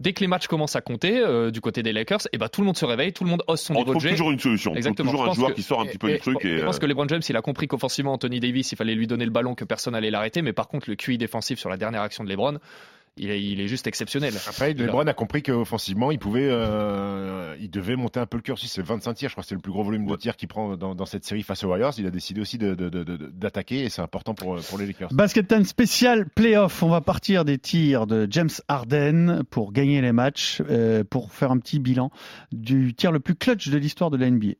dès que les matchs commencent à compter euh, du côté des Lakers, et ben tout le monde se réveille, tout le monde hausse son On niveau de trouve jeu. toujours une solution. On trouve Exactement. toujours un joueur que- qui sort un petit peu et- du truc. et- Je pense euh, que LeBron James, il a compris qu'offensivement, Anthony Davis, il fallait lui donner le ballon, que personne allait l'arrêter. Mais par contre, le QI défensif sur la dernière action de LeBron, il est, il est juste exceptionnel. Après, LeBron a compris qu'offensivement, il pouvait, euh, il devait monter un peu le cursus. C'est 25 tirs, je crois que c'est le plus gros volume de tirs qu'il prend dans, dans cette série face aux Warriors. Il a décidé aussi de- de- de- de- d'attaquer et c'est important pour, pour les Lakers. Basket Time spécial playoff. On va partir des tirs de James Harden pour gagner les matchs, euh, pour faire un petit bilan du tir le plus clutch de l'histoire de la NBA.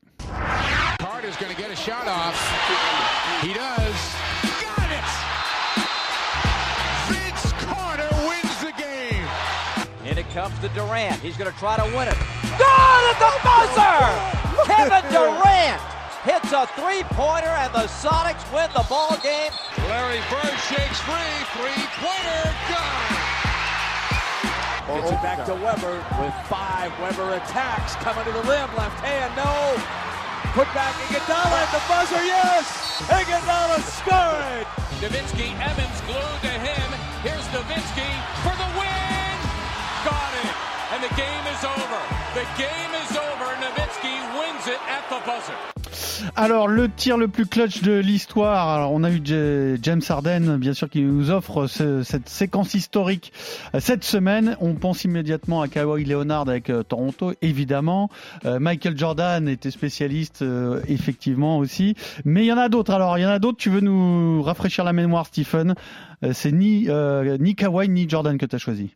Comes to Durant. He's going to try to win it. Good at the buzzer! Kevin Durant hits a three-pointer, and the Sonics win the ball game. Larry Bird shakes free. Three-pointer. Good. Gets it back to Weber with five. Weber attacks, coming to the rim, left hand, no. Put back Iguodala at the buzzer, yes! Iguodala scored! Nowitzki, Evans glued to him. Here's Nowitzki Alors, le tir le plus clutch de l'histoire. Alors, on a eu James Harden, bien sûr, qui nous offre ce- cette séquence historique euh, cette semaine. On pense immédiatement à Kawhi Leonard avec euh, Toronto, évidemment. Euh, Michael Jordan était spécialiste, effectivement aussi. Mais il y en a d'autres. Alors, il y en a d'autres. Tu veux nous rafraîchir la mémoire, Stephen? C'est ni ni Kawhi ni Jordan que tu as choisi.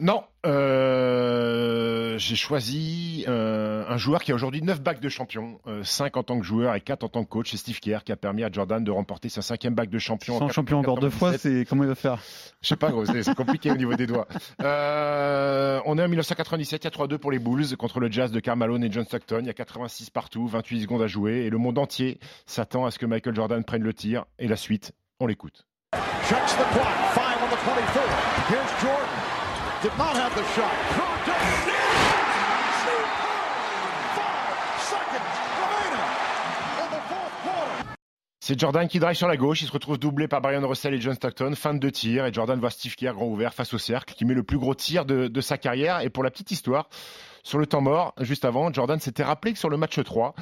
Non, euh, j'ai choisi euh, un joueur qui a aujourd'hui 9 bacs de champion, 5 en tant que joueur et 4 en tant que coach, c'est Steve Kerr qui a permis à Jordan de remporter sa cinquième bac de champion. en Sans champion encore deux fois, 97. c'est comment il va faire? Je sais pas, gros, c'est compliqué au niveau des doigts. Euh, on est en 1997, il y a 3-2 pour les Bulls contre le Jazz de Karl Malone et John Stockton. Il y a 86 partout, 28 secondes à jouer et le monde entier s'attend à ce que Michael Jordan prenne le tir. Et la suite, on l'écoute. Checks the clock. Five on the 24. Here's Jordan. C'est Jordan qui drive sur la gauche, il se retrouve doublé par Brian Russell et John Stockton, fin de deux tirs, et Jordan voit Steve Kerr grand ouvert face au cercle, qui met le plus gros tir de sa carrière. Et pour la petite histoire, sur le temps mort, juste avant, Jordan s'était rappelé que sur le match 3,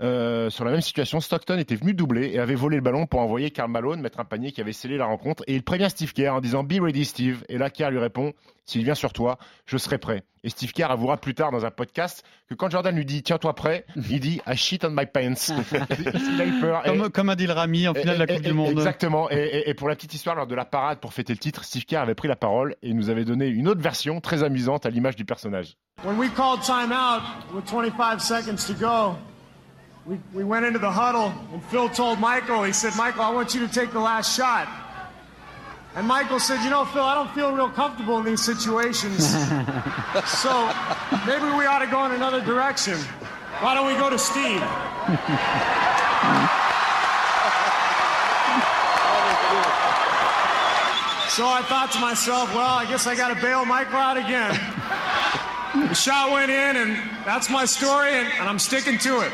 euh, sur la même situation, Stockton était venu doubler et avait volé le ballon pour envoyer Karl Malone mettre un panier qui avait scellé la rencontre. Et il prévient Steve Kerr en disant Be ready, Steve. Et là, Kerr lui répond S'il vient sur toi, je serai prêt. Et Steve Kerr avouera plus tard dans un podcast que quand Jordan lui dit Tiens-toi prêt, il dit I shit on my pants. il a eu peur. Et- comme, comme Adil Rami en finale de la Coupe et- du Monde. Exactement. Et, et- et pour la petite histoire, lors de la parade pour fêter le titre, Steve Kerr avait pris la parole et nous avait donné une autre version très amusante à l'image du personnage. When we called timeout with 25 seconds to go, we, we went into the huddle and Phil told Michael, he said, Michael, I want you to take the last shot. And Michael said, you know, Phil, I don't feel real comfortable in these situations. so maybe we ought to go in another direction. Why don't we go to Steve? So I thought to myself, well, I guess I got to bail Michael out again. The shot went in, and that's my story, and, and I'm sticking to it.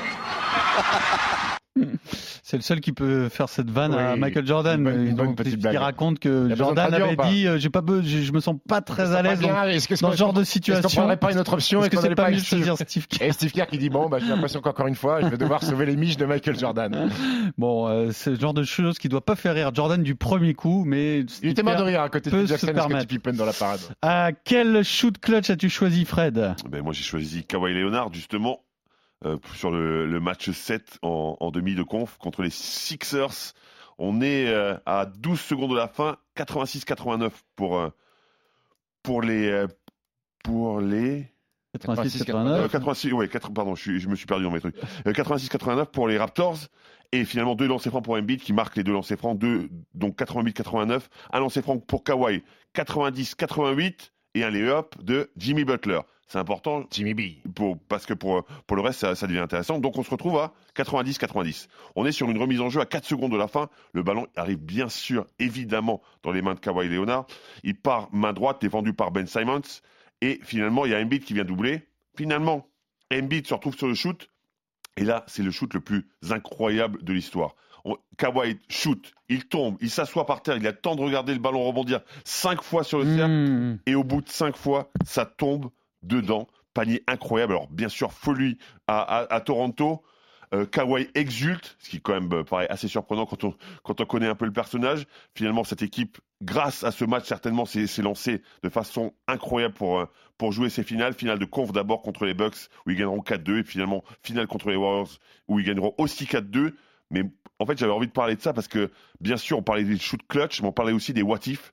C'est le seul qui peut faire cette vanne à Michael Jordan. une bonne- une bonne donc, petite qui blague. raconte que Il Jordan avait dit euh, j'ai pas je, je me sens pas très à l'aise dans, ce genre de Est-ce qu'on situation. prendrait pas une autre option Est-ce que c'est pas pas mieux de Steve- choisir Steve Kerr Et Steve Kerr qui dit Bon, bah, j'ai l'impression qu'encore une fois, je vais devoir sauver les miches de Michael Jordan. Bon, euh, c'est le genre de choses qui doit pas faire rire Jordan du premier coup, mais Il était mort de rire à côté de Jackson et. Pippen dans la parade. À quel shoot clutch as-tu choisi, Fred? Ben, moi, j'ai choisi Kawhi Leonard, justement, sur le, le match 7 en, en demi de conf contre les Sixers. On est euh, à 12 secondes de la fin, 86-89 pour, euh, pour les. euh, pour les. 86 Euh, 89. 86, ouais, 4 pardon, je, je me suis perdu dans mes trucs. Euh, 86-89 pour les Raptors et finalement deux lancers francs pour Embiid qui marque les deux lancers francs, deux, donc 88-89, un lancer franc pour Kawhi, 90-88 et un lay-up de Jimmy Butler. C'est important Jimmy B. pour, parce que pour, pour le reste, ça, ça devient intéressant. Donc on se retrouve à 90-90. On est sur une remise en jeu à 4 secondes de la fin. Le ballon arrive bien sûr, évidemment, dans les mains de Kawhi Leonard. Il part main droite, défendu par Ben Simons. Et finalement, il y a Embiid qui vient doubler. Finalement, Embiid se retrouve sur le shoot. Et là, c'est le shoot le plus incroyable de l'histoire. Kawhi shoot, il tombe, il s'assoit par terre, il a le temps de regarder le ballon rebondir cinq fois sur le cercle. Mmh. Et au bout de cinq fois, ça tombe dedans. Panier incroyable. Alors, bien sûr, folie à, Toronto. Euh, Kawhi exulte, ce qui quand même euh, paraît assez surprenant quand on, quand on connaît un peu le personnage. Finalement, cette équipe, grâce à ce match, certainement, s'est lancée de façon incroyable pour, euh, pour jouer ses finales. Finale de conf d'abord contre les Bucks, où ils gagneront 4-2, et finalement, finale contre les Warriors, où ils gagneront aussi 4-2. Mais en fait, j'avais envie de parler de ça parce que, bien sûr, on parlait des shoot clutch, mais on parlait aussi des what if.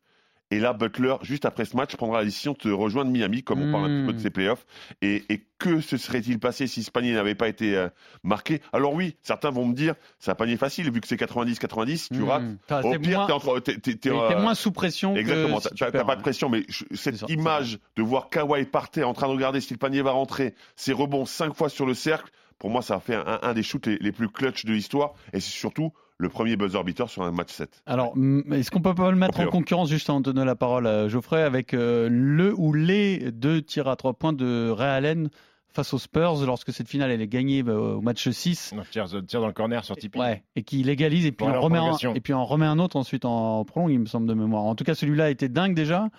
Et là, Butler, juste après ce match, prendra la décision de rejoindre Miami, comme on parle un petit peu de ses playoffs. Et, et que se serait-il passé si ce panier n'avait pas été euh, marqué? Alors oui, certains vont me dire, c'est un panier facile, vu que c'est 90-90, tu Mmh. rates. Au pire, moins- t'es t'es euh, moins sous pression Exactement, si t'as pas de ouais. pression, mais je- cette sûr, image de voir Kawhi partir en train de regarder si le panier va rentrer, ses rebonds cinq fois sur le cercle, pour moi, ça a fait un, un des shoots les, les plus clutch de l'histoire, et c'est surtout le premier buzzer beater sur un match 7. Alors, est-ce qu'on peut pas le mettre en concurrence, juste en donnant la parole à Geoffrey, avec euh, le ou les deux tirs à trois points de Ray Allen face aux Spurs lorsque cette finale elle est gagnée euh, au match 6 Non, tire, tire dans le corner sur Tipeee. Ouais, et qui légalise et puis, en remet un, et puis en remet un autre ensuite en prolongue, il me semble de mémoire. En tout cas, celui-là était dingue déjà.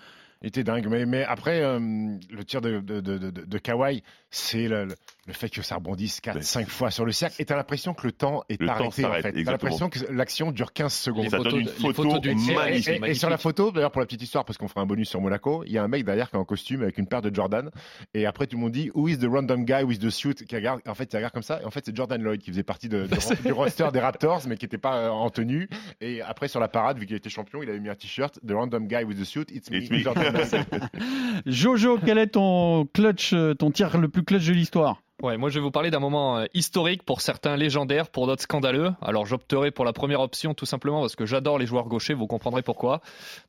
Il était dingue. Mais, mais après, euh, le tir de, de, de, de, de Kawhi, c'est le, fait que ça rebondisse 4, Mais 5 fois sur le cercle. Et t'as l'impression que le temps est Le temps arrêté, en fait. T'as l'impression que l'action dure 15 secondes. Ça photos donne une photo Et, magnifique. et- et sur la photo, d'ailleurs pour la petite histoire, parce qu'on fera un bonus sur Monaco, il y a un mec derrière qui est en costume avec une paire de Jordan. Et après tout le monde dit Who is the random guy with the suit qui regarde, En fait, il regarde comme ça. Et en fait, c'est Jordan Lloyd qui faisait partie de- de- du roster des Raptors, mais qui n'était pas euh, en tenue. Et après sur la parade, vu qu'il était champion, il avait mis un t-shirt The random guy with the suit. It's me, It's me. Jordan Lloyd. Jojo, quel est ton clutch, euh, ton tir le plus clutch de l'histoire Ouais, moi je vais vous parler d'un moment euh, historique pour certains légendaires, pour d'autres scandaleux. Alors j'opterai pour la première option tout simplement parce que j'adore les joueurs gauchers, vous comprendrez pourquoi.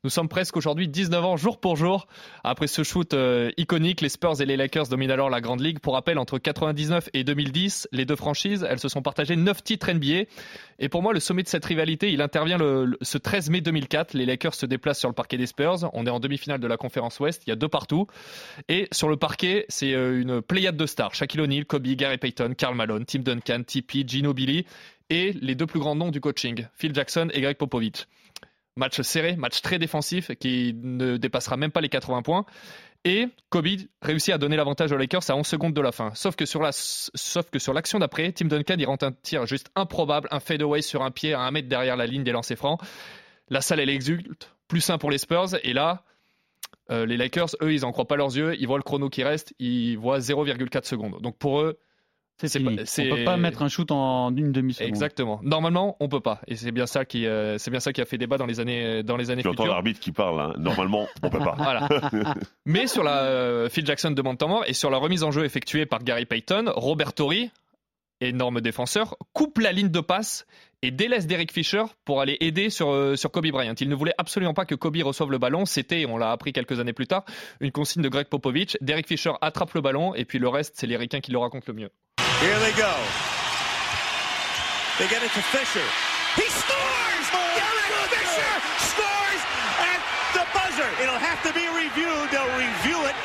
Nous sommes presque aujourd'hui 19 ans jour pour jour après ce shoot euh, iconique. Les Spurs et les Lakers dominent alors la Grande Ligue. Pour rappel, entre 99 et 2010, les deux franchises, elles se sont partagées 9 titres NBA. Et pour moi, le sommet de cette rivalité, il intervient le, le- ce 13 mai 2004. Les Lakers se déplacent sur le parquet des Spurs. On est en demi-finale de la conférence Ouest. Il y a deux partout. Et sur le parquet, c'est euh, une pléiade de stars. Shaquille O'Neal, Kobe, Gary Payton, Karl Malone, Tim Duncan, Tipeee, Gino Billy et les deux plus grands noms du coaching, Phil Jackson et Greg Popovich. Match serré, match très défensif qui ne dépassera même pas les 80 points. Et Kobe réussit à donner l'avantage aux Lakers à 11 secondes de la fin. Sauf que sur l'action d'après, Tim Duncan il rentre un tir juste improbable, un fadeaway sur un pied à un mètre derrière la ligne des lancers francs. La salle elle exulte, plus un pour les Spurs. Et là, euh, les Lakers, eux, ils en croient pas leurs yeux. Ils voient le chrono qui reste, ils voient 0,4 secondes. Donc pour eux, C'est C'est fini. pas- c'est- On peut pas mettre un shoot en une demi-seconde. exactement. Normalement, on peut pas. Et c'est bien ça qui, euh, c'est bien ça qui a fait débat dans les années, dans les années Tu entends futures. l'arbitre qui parle, hein. normalement, on peut pas. Voilà. Mais sur la euh, Phil Jackson demande temps mort et sur la remise en jeu effectuée par Gary Payton, Robert Torrey, énorme défenseur, coupe la ligne de passe et délaisse Derek Fisher pour aller aider sur, euh, sur Kobe Bryant. Il ne voulait absolument pas que Kobe reçoive le ballon. C'était, on l'a appris quelques années plus tard, une consigne de Greg Popovich. Derek Fisher attrape le ballon et puis le reste, c'est les Ricains qui le racontent le mieux. Here they go. They get it to Fisher. He scores! Derek Fisher scores at the buzzer. It'll have to be reviewed. They'll review it.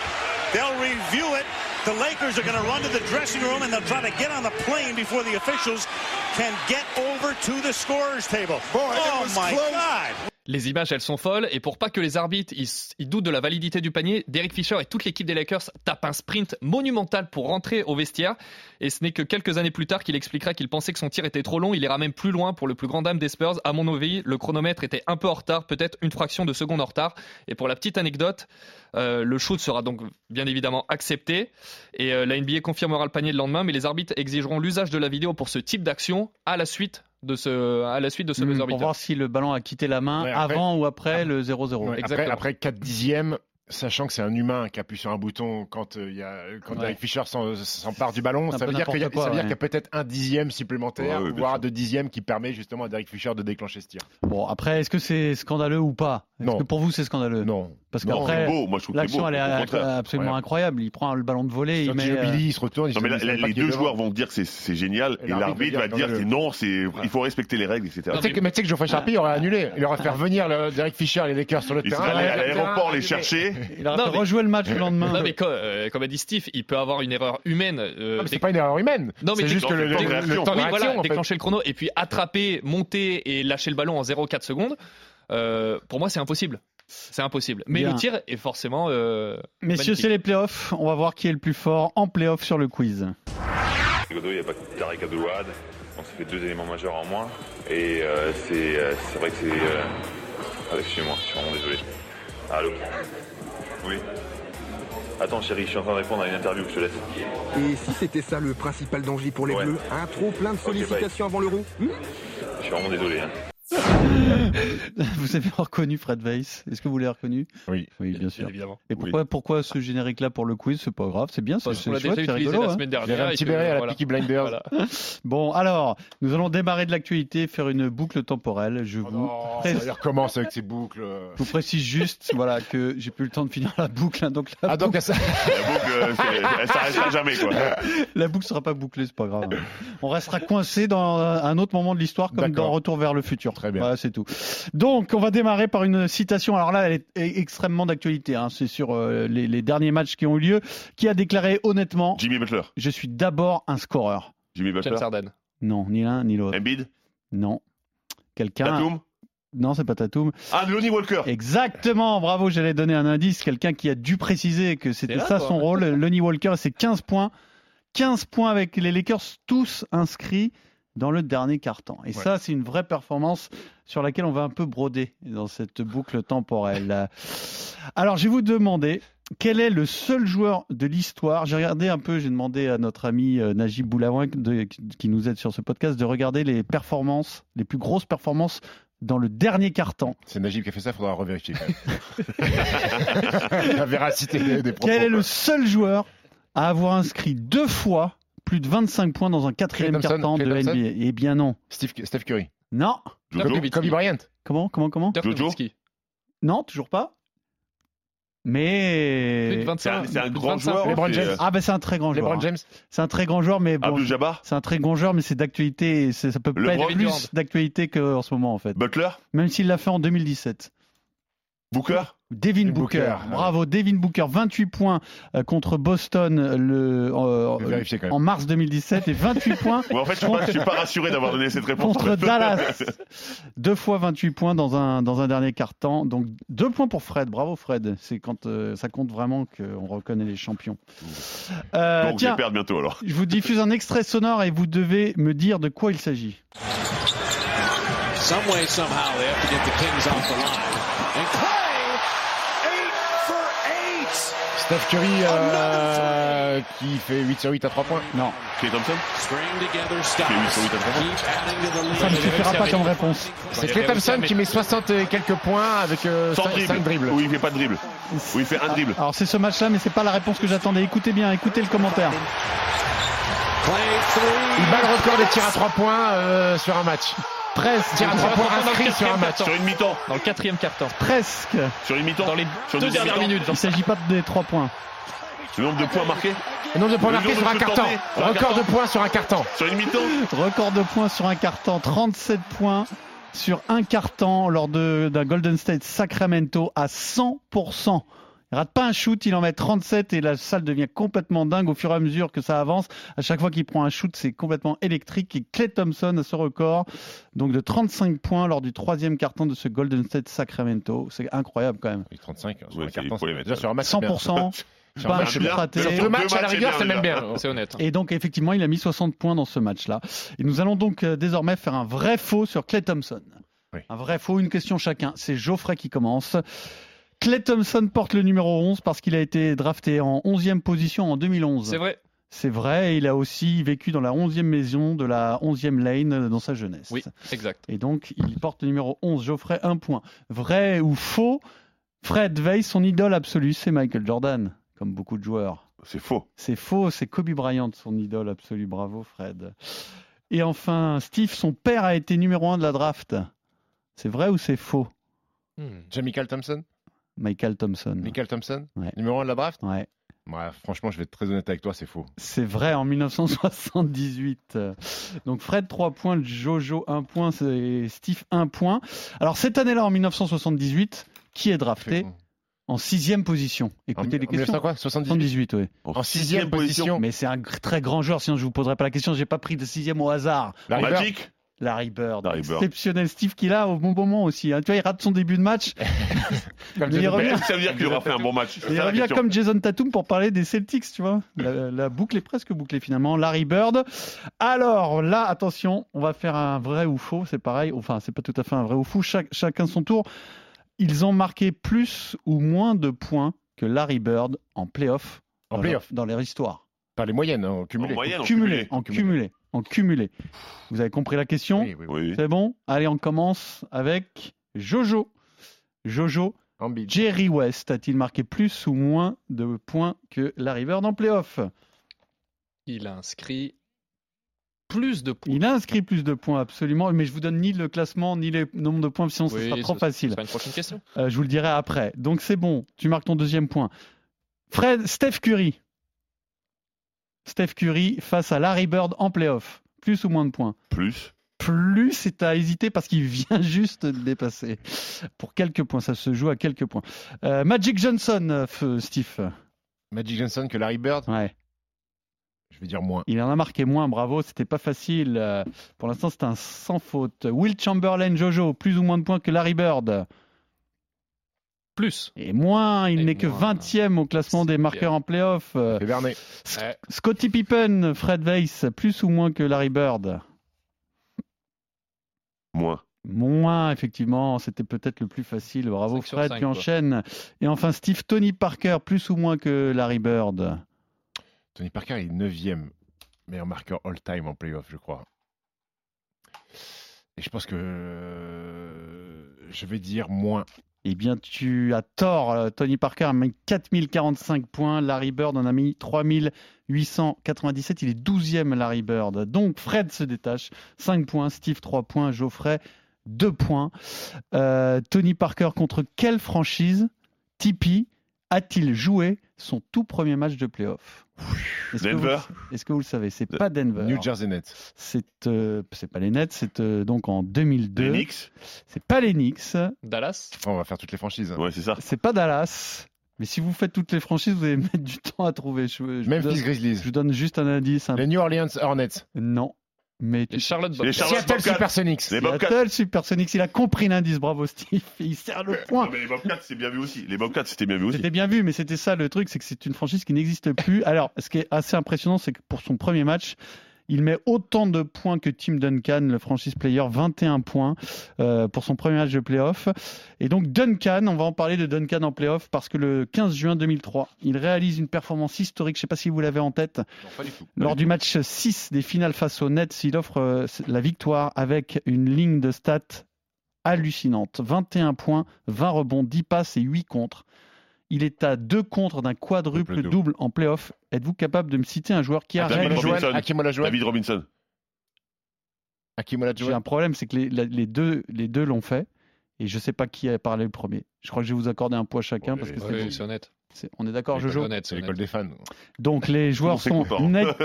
They'll review it. The Lakers are going to run to the dressing room and they'll try to get on the plane before the officials can get over to the scorer's table. Boy, oh my close. God! Les images, elles sont folles. Et pour pas que les arbitres ils, doutent de la validité du panier, Derek Fisher et toute l'équipe des Lakers tapent un sprint monumental pour rentrer au vestiaire. Et ce n'est que quelques années plus tard qu'il expliquera qu'il pensait que son tir était trop long. Il ira même plus loin pour le plus grand dame des Spurs. À mon avis, le chronomètre était un peu en retard, peut-être une fraction de seconde en retard. Et pour la petite anecdote, euh, le shoot sera donc bien évidemment accepté. Et euh, la NBA confirmera le panier le lendemain, mais les arbitres exigeront l'usage de la vidéo pour ce type d'action à la suite de ce, à la suite de ce Mmh, buzzer pour beater. voir si le ballon a quitté la main Ouais, après- avant ou après le 0-0. Ouais, après, Exactement. après 4 dixièmes, sachant que c'est un humain qui appuie sur un bouton quand euh, il y a quand Ouais. Derek Fisher s'en- s'empare du ballon, ça veut dire qu'il y a, n'importe quoi, ça veut dire ouais. qu'il y a peut-être un dixième supplémentaire, Ouais, ouais, bien voire deux dixièmes qui permet justement à Derek Fisher de déclencher ce tir. Bon, après, est-ce que c'est scandaleux ou pas? Est-ce Non. que pour vous c'est scandaleux? Non. Parce qu'après, C'est beau, moi je trouve que c'est beau. l'action elle est absolument Ouais. incroyable. Il prend le ballon de volée, il met. Gino euh, Billy, il se retourne, il Non, mais se les deux joueurs vont dire que c'est- génial Et l'arbitre va dire, non, c'est il faut respecter les règles, etc. Non, Tu sais que- Mais tu sais que Geoffrey Charpie aurait annulé. Il aurait fait revenir le Derek Fisher et les Lakers sur le Il terrain. serait allé à l'aéroport les chercher. Il a Non, fait mais- rejouer le match le lendemain. Non, mais co- euh, comme a dit Steve, il peut avoir une erreur humaine. euh, mais c'est pas une erreur humaine. Non, mais c'est juste que le, temps de le- temps de Oui, voilà, déclencher le chrono et puis attraper, monter et lâcher le ballon en 0,4 secondes. euh, pour moi, c'est impossible. C'est impossible. Mais Bien. le tir est forcément. euh, Messieurs, c'est les playoffs. On va voir qui est le plus fort en playoffs sur le quiz. Godot, il n'y a pas que Tarek Abdelouad. Donc ça fait deux éléments majeurs en moins. Et euh, c'est euh, c'est vrai que c'est... Euh... Ah, Excusez-moi, je suis vraiment désolé. Allô? Oui Attends chérie, je suis en train de répondre à une interview, je te laisse. Et si c'était ça le principal danger pour les Ouais. Bleus? Un trop plein de sollicitations avant l'euro? Hmm? Je suis vraiment désolé. Hein. vous avez reconnu Fred Weiss Est-ce que vous l'avez reconnu? Oui. Oui, bien sûr. évidemment. Et pourquoi, pourquoi ce générique-là pour le quiz? C'est pas grave, c'est bien, c'est l'a c'est déjà utilisé rigolo. la hein. semaine Il y avait dernière. un petit que, béret à la voilà. Blinders. Voilà. Bon, alors, nous allons démarrer de l'actualité, faire une boucle temporelle. Je vous, Oh, pré- il recommence avec ses boucles. je vous précise juste voilà, que j'ai plus le temps de finir la boucle. hein, donc la, Ah, donc, boucle, ça... La boucle, euh, elle s'arrêtera jamais, quoi. la boucle sera pas bouclée, c'est pas grave. hein. On restera coincé dans un autre moment de l'histoire, comme D'accord. dans Retour vers le futur. Très bien. Voilà, c'est tout. Donc, on va démarrer par une citation. Alors là, elle est e- extrêmement d'actualité. hein. C'est sur euh, les, les derniers matchs qui ont eu lieu. Qui a déclaré honnêtement Jimmy Butler. Je suis d'abord un scoreur. Jimmy Butler. James Harden. Non, ni l'un ni l'autre. Embiid. Non. Quelqu'un. Tatum. Non, c'est pas Tatum. Ah, Lonnie Walker. Exactement, bravo, j'allais donner un indice. Quelqu'un qui a dû préciser que c'était ça toi son rôle. Lonnie Walker, c'est 15 points. 15 points avec les Lakers, tous inscrits dans le dernier quart-temps. Et ça, c'est une vraie performance sur laquelle on va un peu broder dans cette boucle temporelle. Alors, je vais vous demander quel est le seul joueur de l'histoire J'ai regardé un peu, j'ai demandé à notre ami euh, Najib Boulawin, de- qui nous aide sur ce podcast, de regarder les performances, les plus grosses performances dans le dernier quart-temps. C'est Najib qui a fait ça, il faudra revérifier quand même. La véracité des, des propos. Quel est le seul joueur à avoir inscrit deux fois plus de 25 points dans un quatrième quart-temps de Thompson NBA Eh bien non. Steve, Steph Curry. Non. Jojo. Kobe, Bryant. Comment Comment Comment Dirk Jojo. Non, toujours pas. Mais C'est 25, un, c'est un grand 25. joueur. LeBron c'est, James. ah ben c'est un très grand joueur. LeBron. James. C'est un très grand joueur, mais bon, c'est un très grand joueur, mais c'est d'actualité. Ça peut pas être plus d'actualité qu'en ce moment en fait. Butler. Même s'il l'a fait en 2017. Booker. Devin Booker, Booker, bravo, Devin Booker, 28 points euh, contre Boston le, euh, en mars 2017 et 28 points Ouais, en fait, je suis pas, je suis pas rassuré d'avoir donné cette réponse. contre en fait. Dallas. Deux fois 28 points dans un, dans un dernier quart-temps. Donc deux points pour Fred. Bravo Fred. C'est quand euh, ça compte vraiment qu'on reconnaît les champions. Euh, Donc, je vais perdre bientôt alors. je vous diffuse un extrait sonore et vous devez me dire de quoi il s'agit. Some way, somehow, they have to get the Kings off the line. And Clay, eight for eight. Steph Curry euh, qui fait 8 sur 8 à 3 points. Non, Clay Thompson. Fait sur à trois points. Ça ne suffira pas comme réponse. C'est Clay Thompson qui met 60 et quelques points avec Sans 5 dribble. dribbles. Oui, il fait pas de dribble. Oui, il fait un dribble. Alors c'est ce match-là, mais c'est pas la réponse que j'attendais. Écoutez bien, écoutez le commentaire. Il bat le record des tirs à 3 points euh, sur un match. Presque, Tirs à 3 points sur un match. Sur une mi-temps. Dans le quatrième quart-temps. presque. Sur une mi-temps. Dans les Sur deux dernières minutes. Il s'agit pas des trois points. Le nombre de points marqués. Le nombre de points marqués sur un carton. Record de carton. points sur un carton. Sur une mi-temps. Record de points sur un carton, 37 points sur un carton lors de- d'un Golden State Sacramento à 100%. Il rate pas un shoot, il en met 37 et la salle devient complètement dingue au fur et à mesure que ça avance. À chaque fois qu'il prend un shoot, c'est complètement électrique. Et Clay Thompson a ce record donc de 35 points lors du troisième carton de ce Golden State Sacramento. C'est incroyable quand même. Et 35 sur Ouais, un carton. Déjà sur un match. c'est bien. 100%, Sur pas match, shoot bien. raté. Deux matchs, à la rigueur, c'est même bien. C'est honnête. Et donc effectivement, il a mis 60 points dans ce match-là. Et nous allons donc euh, désormais faire un vrai faux sur Clay Thompson. Oui. Un vrai faux, une question chacun. C'est Geoffrey qui commence. Clay Thompson porte le numéro 11 parce qu'il a été drafté en 11e position en 2011. C'est vrai. C'est vrai, il a aussi vécu dans la 11e maison de la 11e lane dans sa jeunesse. Oui, exact. Et donc, il porte le numéro 11. Geoffrey, un point. Vrai ou faux Fred Veil, son idole absolue, c'est Michael Jordan, comme beaucoup de joueurs. C'est faux. C'est faux, c'est Kobe Bryant, son idole absolue. Bravo, Fred. Et enfin, Steve, son père a été numéro 1 de la draft. C'est vrai ou c'est faux? Michael Thompson? Michael Thompson. Michael Thompson. Ouais. Numéro 1 de la draft? Ouais. Ouais, franchement, je vais être très honnête avec toi, c'est faux. C'est vrai, en 1978. Donc Fred, 3 points, Jojo, 1 point, c'est Steve, 1 point. Alors cette année-là, en 1978, qui est drafté en sixième position? Écoutez En- les en questions. 1900 quoi 78 78, oui. En sixième position. Mais c'est un très grand joueur, sinon je vous poserai pas la question. J'ai pas pris de sixième au hasard. Bird. Magic. Larry Bird. Larry Bird. Exceptionnel Steve qui là au bon moment aussi. hein. Tu vois, il rate son début de match. Comme il revient. Ça veut dire qu'il aura fait un bon match. Il revient comme Jason Tatum pour parler des Celtics, tu vois. La, la boucle est presque bouclée finalement. Larry Bird. Alors là, attention, on va faire un vrai ou faux. C'est pareil. Enfin, c'est pas tout à fait un vrai ou faux. Chac- chacun son tour. Ils ont marqué plus ou moins de points que Larry Bird en playoff. En dans leur- Dans leur histoire. Par les moyennes, hein, En cumulées. moyenne, en Cumulé, cumulé. en cumulé. En cumulé. Vous avez compris la question Oui, oui. C'est bon? Allez, on commence avec Jojo. Jojo. Jerry West a-t-il marqué plus ou moins de points que Larry Bird en playoff? Il a inscrit plus de points. Il a inscrit plus de points, absolument, mais je vous donne ni le classement ni le nombre de points, sinon ce sera trop ce- facile. Une prochaine question. Euh, je vous le dirai après. Donc c'est bon, tu marques ton deuxième point. Fred, Steph Curry. Steph Curry face à Larry Bird en playoff. Plus ou moins de points Plus. Plus, c'est à hésiter parce qu'il vient juste de dépasser. Pour quelques points, ça se joue à quelques points. Euh, Magic Johnson, euh, f- Steve. Magic Johnson que Larry Bird Ouais. Je vais dire moins. Il en a marqué moins, bravo, c'était pas facile. Euh, Pour l'instant, c'est un sans faute. Will Chamberlain, Jojo, plus ou moins de points que Larry Bird. Plus. Et moins, il n'est que moins. 20e au classement des marqueurs en playoff. Euh, Ouais. Scottie Pippen, Fred Weiss, plus ou moins que Larry Bird? Moins. Moins, effectivement, c'était peut-être le plus facile. Bravo Fred, cinq, tu quoi. enchaînes. Et enfin, Steve Tony Parker, plus ou moins que Larry Bird? Tony Parker est 9e meilleur marqueur all-time en playoff, je crois. Et je pense que euh, je vais dire moins. Eh bien, tu as tort. Euh, Tony Parker a mis 4045 points. Larry Bird en a mis 3897. Il est 12e, Larry Bird. Donc, Fred se détache. 5 points. Steve, 3 points. Geoffrey, 2 points. Euh, Tony Parker contre quelle franchise Tipeee a-t-il joué son tout premier match de playoff? Est-ce que vous- Denver Est-ce que vous le savez? C'est pas Denver. New Jersey Nets. C'est euh, c'est pas les Nets, c'est euh, donc en 2002. Les Knicks C'est pas les Knicks. Dallas. Oh, on va faire toutes les franchises. Ouais, c'est ça. C'est pas Dallas. Mais si vous faites toutes les franchises, vous allez mettre du temps à trouver. Je, je vous Memphis donne, Grizzlies. je vous donne juste un indice. un- Les New Orleans Hornets. Non. Mais. Les Charlotte Les Bobcats. Charlotte Seattle. Supersonics. Les Bobcats. Seattle Supersonics, il a compris l'indice. Bravo Steve. Il sert le point. Non, mais les Bobcats, c'est bien vu aussi. Les Bobcats, c'était bien vu aussi. C'était bien vu, mais c'était ça le truc, c'est que c'est une franchise qui n'existe plus. Alors, ce qui est assez impressionnant, c'est que pour son premier match, il met autant de points que Tim Duncan, le franchise player, 21 points euh, pour son premier match de playoff. Et donc Duncan, on va en parler de Duncan en playoff parce que le 15 juin 2003, il réalise une performance historique, je ne sais pas si vous l'avez en tête, Non, pas du tout. lors du match 6 des finales face aux Nets, il offre euh, la victoire avec une ligne de stats hallucinante. 21 points, 20 rebonds, 10 passes et 8 contre. Il est à deux contre d'un quadruple double en playoff. Êtes-vous capable de me citer un joueur qui a David réalisé Robinson. Hakim Olajuwon. David Robinson. Hakim J'ai un problème, c'est que les, la- les deux les deux l'ont fait. Et je ne sais pas qui a parlé le premier. Je crois que je vais vous accorder un point chacun Ouais, parce que ouais, c'est Oui, c'est honnête. On est d'accord, Jojo honnête, C'est l'école des fans. Donc les joueurs sont content. Nate,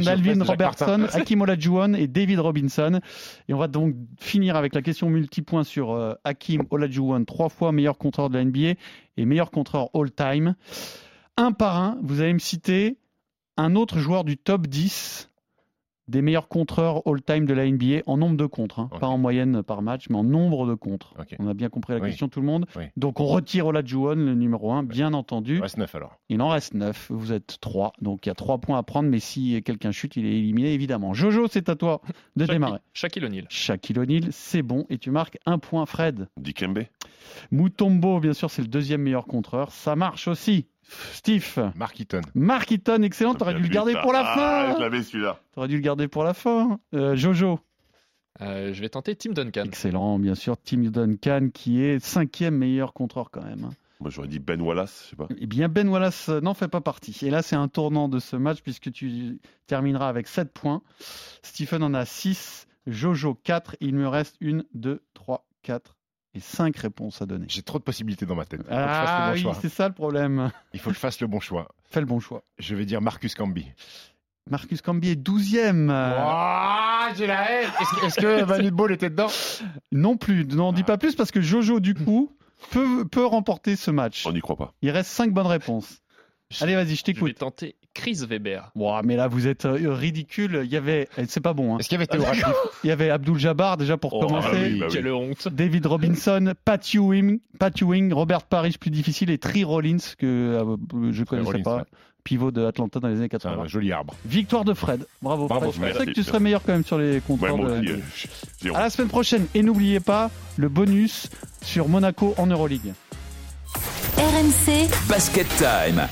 J'ai Alvin Robertson. Hakim Olajuwon et David Robinson. Et on va donc finir avec la question multipoint sur euh, Hakim Olajuwon, trois fois meilleur contreur de la NBA et meilleur contreur all-time. Un par un, vous allez me citer un autre joueur du top 10 des meilleurs contreurs all-time de la NBA en nombre de contres, hein. Pas en moyenne par match, mais en nombre de contres. On a bien compris la Oui. question, tout le monde. Oui. Donc on retire Olajuwon, le numéro 1, bien entendu. Reste 9 alors. Il en reste 9, vous êtes 3, donc il y a 3 points à prendre, mais si quelqu'un chute, il est éliminé évidemment. Jojo, c'est à toi de démarrer. Shaquille O'Neal. Shaquille O'Neal, c'est bon, et tu marques un point Fred. Dikembe. Mutombo, bien sûr, c'est le deuxième meilleur contreur, ça marche aussi. Steve, Mark Eaton. Mark Eaton, excellent, t'aurais dû le garder pour la Ah, je fin. l'avais celui-là. T'aurais dû le garder pour la fin. Euh, Jojo, Euh, je vais tenter Tim Duncan. excellent, bien sûr. Tim Duncan, qui est cinquième meilleur contreur quand même. hein. Moi, j'aurais dit Ben Wallace, je sais pas. Eh bien, Ben Wallace euh, n'en fait pas partie. Et là, c'est un tournant de ce match puisque tu termineras avec 7 points. Stephen en a 6, Jojo 4. Il me reste 1, 2, 3, 4 et 5 réponses à donner. J'ai trop de possibilités dans ma tête. Il Ah oui, c'est ça le problème. Il faut que je fasse le bon choix. Fais le bon choix. Je vais dire Marcus Camby. Marcus Camby est 12e. Ah, j'ai la haine. Est-ce que, Manu Ball était dedans? Non plus, n'en dis pas plus parce que Jojo, du coup, peut, peut remporter ce match. On n'y croit pas. Il reste 5 bonnes réponses. Allez, vas-y, je Je vais t'écoute. tenter Chris Weber. Ouah, mais là, vous êtes euh, ridicule. Il y avait, eh, c'est pas bon. hein. Est-ce qu'il y avait Théo Il y avait Abdul Jabbar déjà pour Oh, commencer. ah oui, bah oui. Quelle honte. David Robinson, Pat Ewing, Pat Ewing, Robert Parrish plus difficile et Tri Rollins que euh, je connaissais Rollins, pas. ouais. Pivot de Atlanta dans les années C'est 80. un joli arbre. Victoire de Fred. Bravo, Bravo, Fred. Je pensais que tu serais meilleur quand même sur les Ouais, de. NBA. euh. À la semaine prochaine. Et n'oubliez pas le bonus sur Monaco en Euroleague. RMC Basket Time.